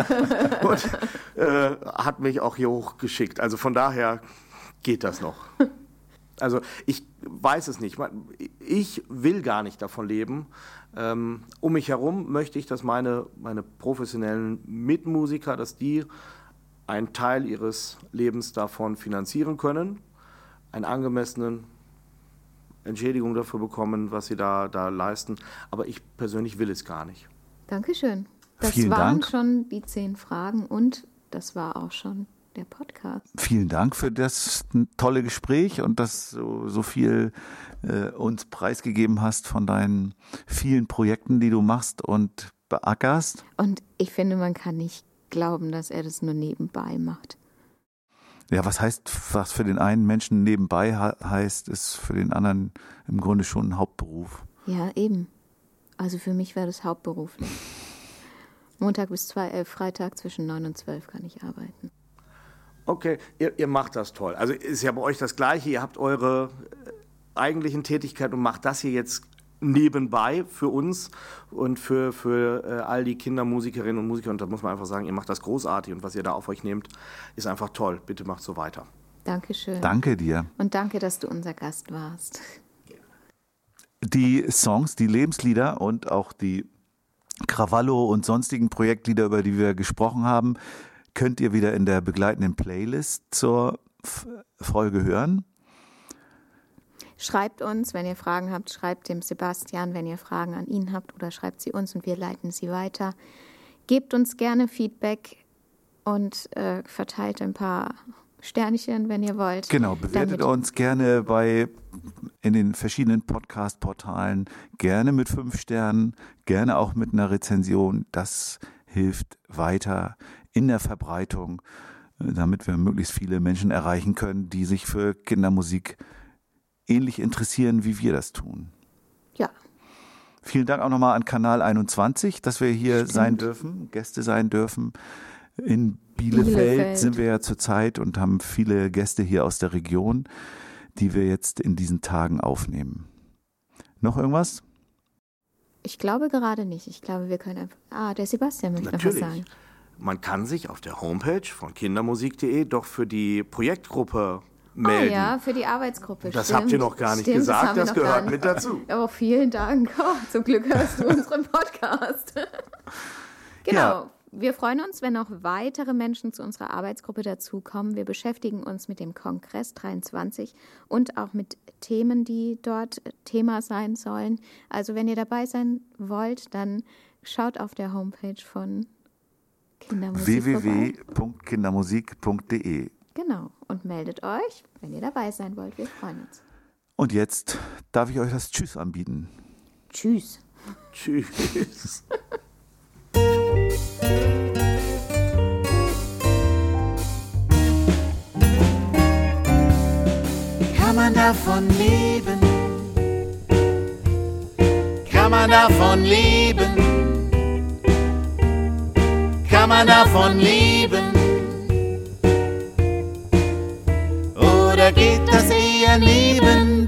und äh, hat mich auch hier hochgeschickt. Also von daher geht das noch. Also ich weiß es nicht. Ich will gar nicht davon leben. Ähm, um mich herum möchte ich, dass meine, meine professionellen Mitmusiker, dass die einen Teil ihres Lebens davon finanzieren können, einen angemessenen Entschädigung dafür bekommen, was sie da, da leisten. Aber ich persönlich will es gar nicht.
Dankeschön. Das
Vielen
waren
Dank.
schon die zehn Fragen und das war auch schon der Podcast.
Vielen Dank für das tolle Gespräch und dass du so viel äh, uns preisgegeben hast von deinen vielen Projekten, die du machst und beackerst.
Und ich finde, man kann nicht glauben, dass er das nur nebenbei macht.
Ja, was heißt, was für den einen Menschen nebenbei heißt, ist für den anderen im Grunde schon ein Hauptberuf.
Ja, eben. Also für mich wäre das hauptberuflich. Montag bis zwei, äh, Freitag zwischen neun und zwölf kann ich arbeiten.
Okay, ihr, ihr macht das toll. Also ist ja bei euch das Gleiche. Ihr habt eure äh, eigentlichen Tätigkeiten und macht das hier jetzt nebenbei für uns und für, für äh, all die Kindermusikerinnen und Musiker. Und da muss man einfach sagen, ihr macht das großartig und was ihr da auf euch nehmt, ist einfach toll. Bitte macht so weiter.
Dankeschön.
Danke dir.
Und danke, dass du unser Gast warst.
Die Songs, die Lebenslieder und auch die Krawallo und sonstigen Projektlieder, über die wir gesprochen haben, könnt ihr wieder in der begleitenden Playlist zur Folge hören.
Schreibt uns, wenn ihr Fragen habt, schreibt dem Sebastian, wenn ihr Fragen an ihn habt oder schreibt sie uns und wir leiten sie weiter. Gebt uns gerne Feedback und äh, verteilt ein paar Sternchen, wenn ihr wollt.
Genau, bewertet uns gerne bei in den verschiedenen Podcast-Portalen, gerne mit fünf Sternen, gerne auch mit einer Rezension. Das hilft weiter in der Verbreitung, äh, damit wir möglichst viele Menschen erreichen können, die sich für Kindermusik ähnlich interessieren, wie wir das tun.
Ja,
Vielen Dank auch nochmal an Kanal 21, dass wir hier sein dürfen, Gäste sein dürfen. In Bielefeld,
Bielefeld.
sind wir ja zurzeit und haben viele Gäste hier aus der Region, die wir jetzt in diesen Tagen aufnehmen. Noch irgendwas?
ich glaube gerade nicht. Ich glaube, wir können einfach. Ah, der Sebastian möchte noch was sagen.
Man kann sich auf der Homepage von kindermusik.de doch für die Projektgruppe melden.
Ah ja, für die Arbeitsgruppe.
Das
stimmt.
habt ihr noch gar nicht
Stimmt,
gesagt, das
noch
gehört mit dazu.
Aber vielen Dank. Oh, zum Glück hörst du unseren Podcast. genau.
Ja.
Wir freuen uns, wenn noch weitere Menschen zu unserer Arbeitsgruppe dazukommen. Wir beschäftigen uns mit dem Kongress 23 und auch mit Themen, die dort Thema sein sollen. Also wenn ihr dabei sein wollt, dann schaut auf der Homepage von.
www.kindermusik.de
Genau. Und meldet euch, wenn ihr dabei sein wollt. Wir freuen uns.
Und jetzt darf ich euch das Tschüss anbieten.
Tschüss.
Tschüss.
Kann man davon leben? Kann man davon leben? Kann man davon leben? Oder geht das eher neben?